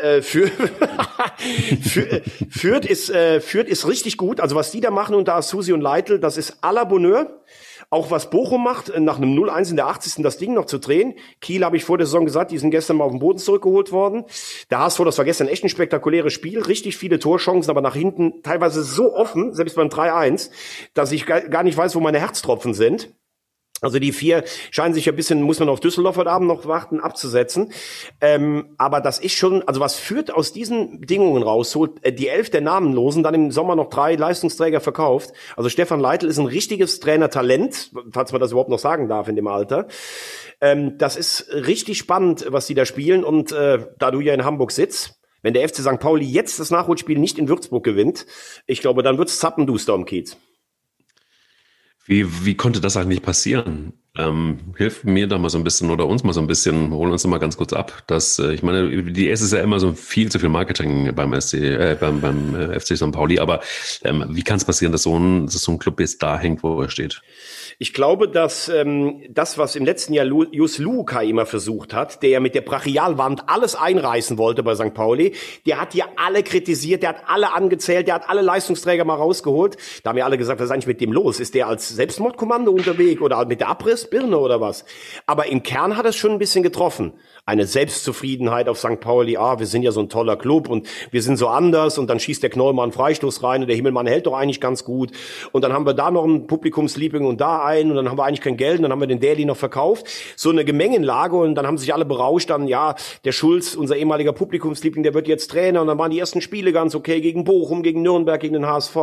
Äh, für, [LAUGHS] für, Fürth ist, äh, Fürth ist richtig gut. Also was die da machen unter Susi und Leitl, das ist à la Bonheur. Auch was Bochum macht, äh, nach einem 0-1 in der 80. das Ding noch zu drehen. Kiel habe ich vor der Saison gesagt, die sind gestern mal auf den Boden zurückgeholt worden. Der HSV, das war gestern echt ein spektakuläres Spiel, richtig viele Torchancen, aber nach hinten teilweise so offen, selbst beim 3-1, dass ich gar nicht weiß, wo meine Herztropfen sind. Also die vier scheinen sich ein bisschen, muss man auf Düsseldorf heute Abend noch warten, abzusetzen. Ähm, aber das ist schon, also was führt aus diesen Bedingungen rausholt, äh, die elf der Namenlosen, dann im Sommer noch drei Leistungsträger verkauft. Also Stefan Leitl ist ein richtiges Trainertalent, falls man das überhaupt noch sagen darf in dem Alter. Ähm, das ist richtig spannend, was die da spielen. Und äh, da du ja in Hamburg sitzt, wenn der FC St. Pauli jetzt das Nachholspiel nicht in Würzburg gewinnt, ich glaube, dann wird's zappenduster um Kiez. Wie, wie konnte das eigentlich passieren? Ähm, hilf mir da mal so ein bisschen oder uns mal so ein bisschen, holen uns da mal ganz kurz ab. Dass, äh, ich meine, die S ist ja immer so viel zu viel Marketing beim, SC, äh, beim, beim äh, FC St. Pauli, aber ähm, wie kann es passieren, dass so, ein, dass so ein Club jetzt da hängt, wo er steht? Ich glaube, dass ähm, das, was im letzten Jahr Jus Lukai immer versucht hat, der ja mit der Brachialwand alles einreißen wollte bei St. Pauli, der hat ja alle kritisiert, der hat alle angezählt, der hat alle Leistungsträger mal rausgeholt. Da haben ja alle gesagt, was ist eigentlich mit dem los? Ist der als Selbstmordkommando unterwegs oder mit der Abrissbirne oder was? Aber im Kern hat es schon ein bisschen getroffen eine Selbstzufriedenheit auf St. Pauli, ah, wir sind ja so ein toller Club und wir sind so anders und dann schießt der Knollmann Freistoß rein und der Himmelmann hält doch eigentlich ganz gut und dann haben wir da noch ein Publikumsliebling und da einen und dann haben wir eigentlich kein Geld und dann haben wir den Daily noch verkauft. So eine Gemengenlage und dann haben sich alle berauscht dann, ja, der Schulz, unser ehemaliger Publikumsliebling, der wird jetzt Trainer und dann waren die ersten Spiele ganz okay gegen Bochum, gegen Nürnberg, gegen den HSV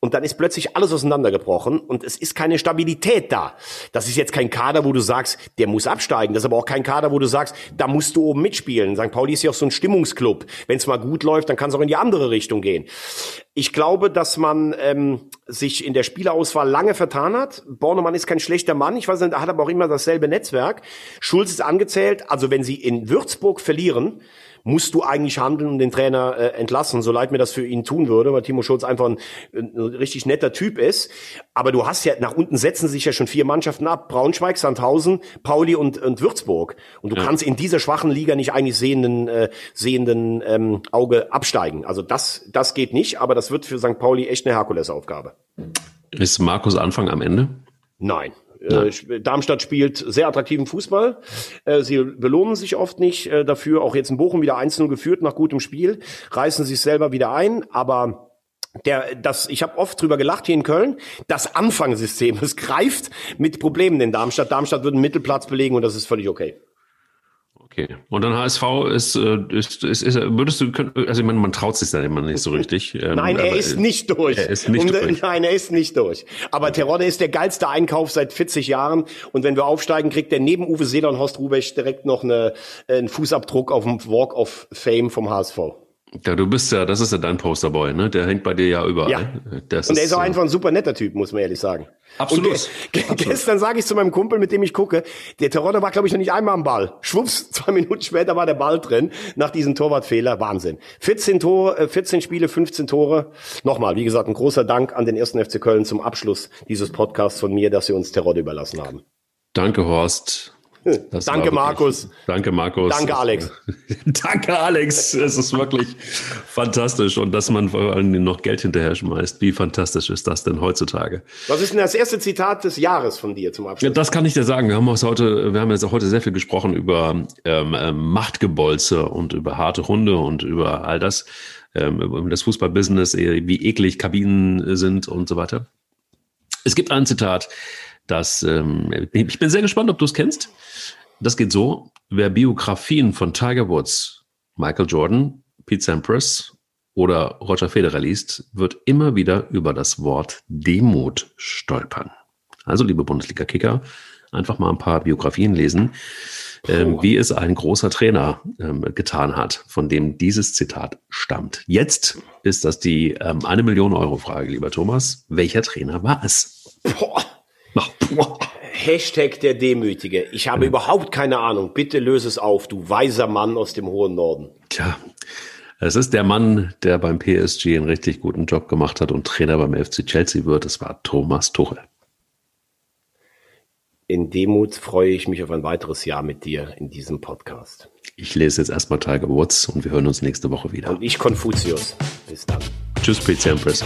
und dann ist plötzlich alles auseinandergebrochen und es ist keine Stabilität da. Das ist jetzt kein Kader, wo du sagst, der muss absteigen. Das ist aber auch kein Kader, wo du sagst, da musst du oben mitspielen. St. Pauli ist ja auch so ein Stimmungsclub. Wenn es mal gut läuft, dann kann es auch in die andere Richtung gehen. Ich glaube, dass man ähm, sich in der Spielerauswahl lange vertan hat. Bornemann ist kein schlechter Mann. Ich weiß nicht, er hat aber auch immer dasselbe Netzwerk. Schulz ist angezählt. Also wenn sie in Würzburg verlieren, musst du eigentlich handeln und den Trainer äh, entlassen, so leid mir das für ihn tun würde, weil Timo Schulz einfach ein, ein richtig netter Typ ist. Aber du hast ja, nach unten setzen sich ja schon vier Mannschaften ab. Braunschweig, Sandhausen, Pauli und, und Würzburg. Und du ja. kannst in dieser schwachen Liga nicht eigentlich sehenden, äh, sehenden ähm, Auge absteigen. Also das, das geht nicht, aber das wird für St. Pauli echt eine Herkulesaufgabe. Ist Markus Anfang am Ende? Nein. Äh, Darmstadt spielt sehr attraktiven Fußball. Äh, sie belohnen sich oft nicht äh, dafür. Auch jetzt in Bochum wieder 1-0 geführt nach gutem Spiel. Reißen sich selber wieder ein. Aber der, das, ich habe oft drüber gelacht hier in Köln, das Anfangssystem, [LAUGHS] es greift mit Problemen in Darmstadt. Darmstadt würde einen Mittelplatz belegen und das ist völlig okay. Okay. Und dann HSV ist, äh, ist, ist, ist würdest du, also ich meine, man traut sich da immer nicht so richtig. [LAUGHS] Ähm, nein, er ist nicht durch. Er ist nicht und, durch. Nein, er ist nicht durch. Aber Terodde ist der geilste Einkauf seit 40 Jahren. Und wenn wir aufsteigen, kriegt er neben Uwe Seeler und Horst Rubesch direkt noch eine, einen Fußabdruck auf dem Walk of Fame vom HSV. Ja, du bist ja, das ist ja dein Posterboy, ne? Der hängt bei dir ja überall. Ja. Das und er ist auch einfach ein super netter Typ, muss man ehrlich sagen. Absolut. Ge Absolut. Gestern sage ich zu meinem Kumpel, mit dem ich gucke, der Terodde war, glaube ich, noch nicht einmal am Ball. Schwupps, [LAUGHS] zwei Minuten später war der Ball drin, nach diesem Torwartfehler. Wahnsinn. 14 Tore, 14 Spiele, 15 Tore. Nochmal, wie gesagt, ein großer Dank an den ersten FC Köln zum Abschluss dieses Podcasts von mir, dass sie uns Terodde überlassen haben. Danke, Horst. Das danke, Markus. Danke, Markus. Danke, Alex. [LAUGHS] danke, Alex. Es ist wirklich fantastisch. Und dass man vor allem noch Geld hinterher schmeißt. Wie fantastisch ist das denn heutzutage? Was ist denn das erste Zitat des Jahres von dir zum Abschluss? Ja, das kann ich dir sagen. Wir haben, heute, wir haben jetzt auch heute sehr viel gesprochen über ähm, ähm, Machtgebolze und über harte Hunde und über all das. Ähm, über das Fußballbusiness, wie eklig Kabinen sind und so weiter. Es gibt ein Zitat, das, ähm, ich bin sehr gespannt, ob du es kennst. Das geht so, wer Biografien von Tiger Woods, Michael Jordan, Pete Sampras oder Roger Federer liest, wird immer wieder über das Wort Demut stolpern. Also, liebe Bundesliga-Kicker, einfach mal ein paar Biografien lesen, ähm, wie es ein großer Trainer ähm, getan hat, von dem dieses Zitat stammt. Jetzt ist das die ähm, eine Million Euro Frage, lieber Thomas. Welcher Trainer war es? Boah. Hashtag der Demütige. Ich habe überhaupt keine Ahnung. Bitte löse es auf, du weiser Mann aus dem hohen Norden. Tja, es ist der Mann, der beim PSG einen richtig guten Job gemacht hat und Trainer beim FC Chelsea wird. Es war Thomas Tuchel. In Demut freue ich mich auf ein weiteres Jahr mit dir in diesem Podcast. Ich lese jetzt erstmal Tiger Woods und wir hören uns nächste Woche wieder. Und ich Konfuzius. Bis dann. Tschüss, Pete Sampras.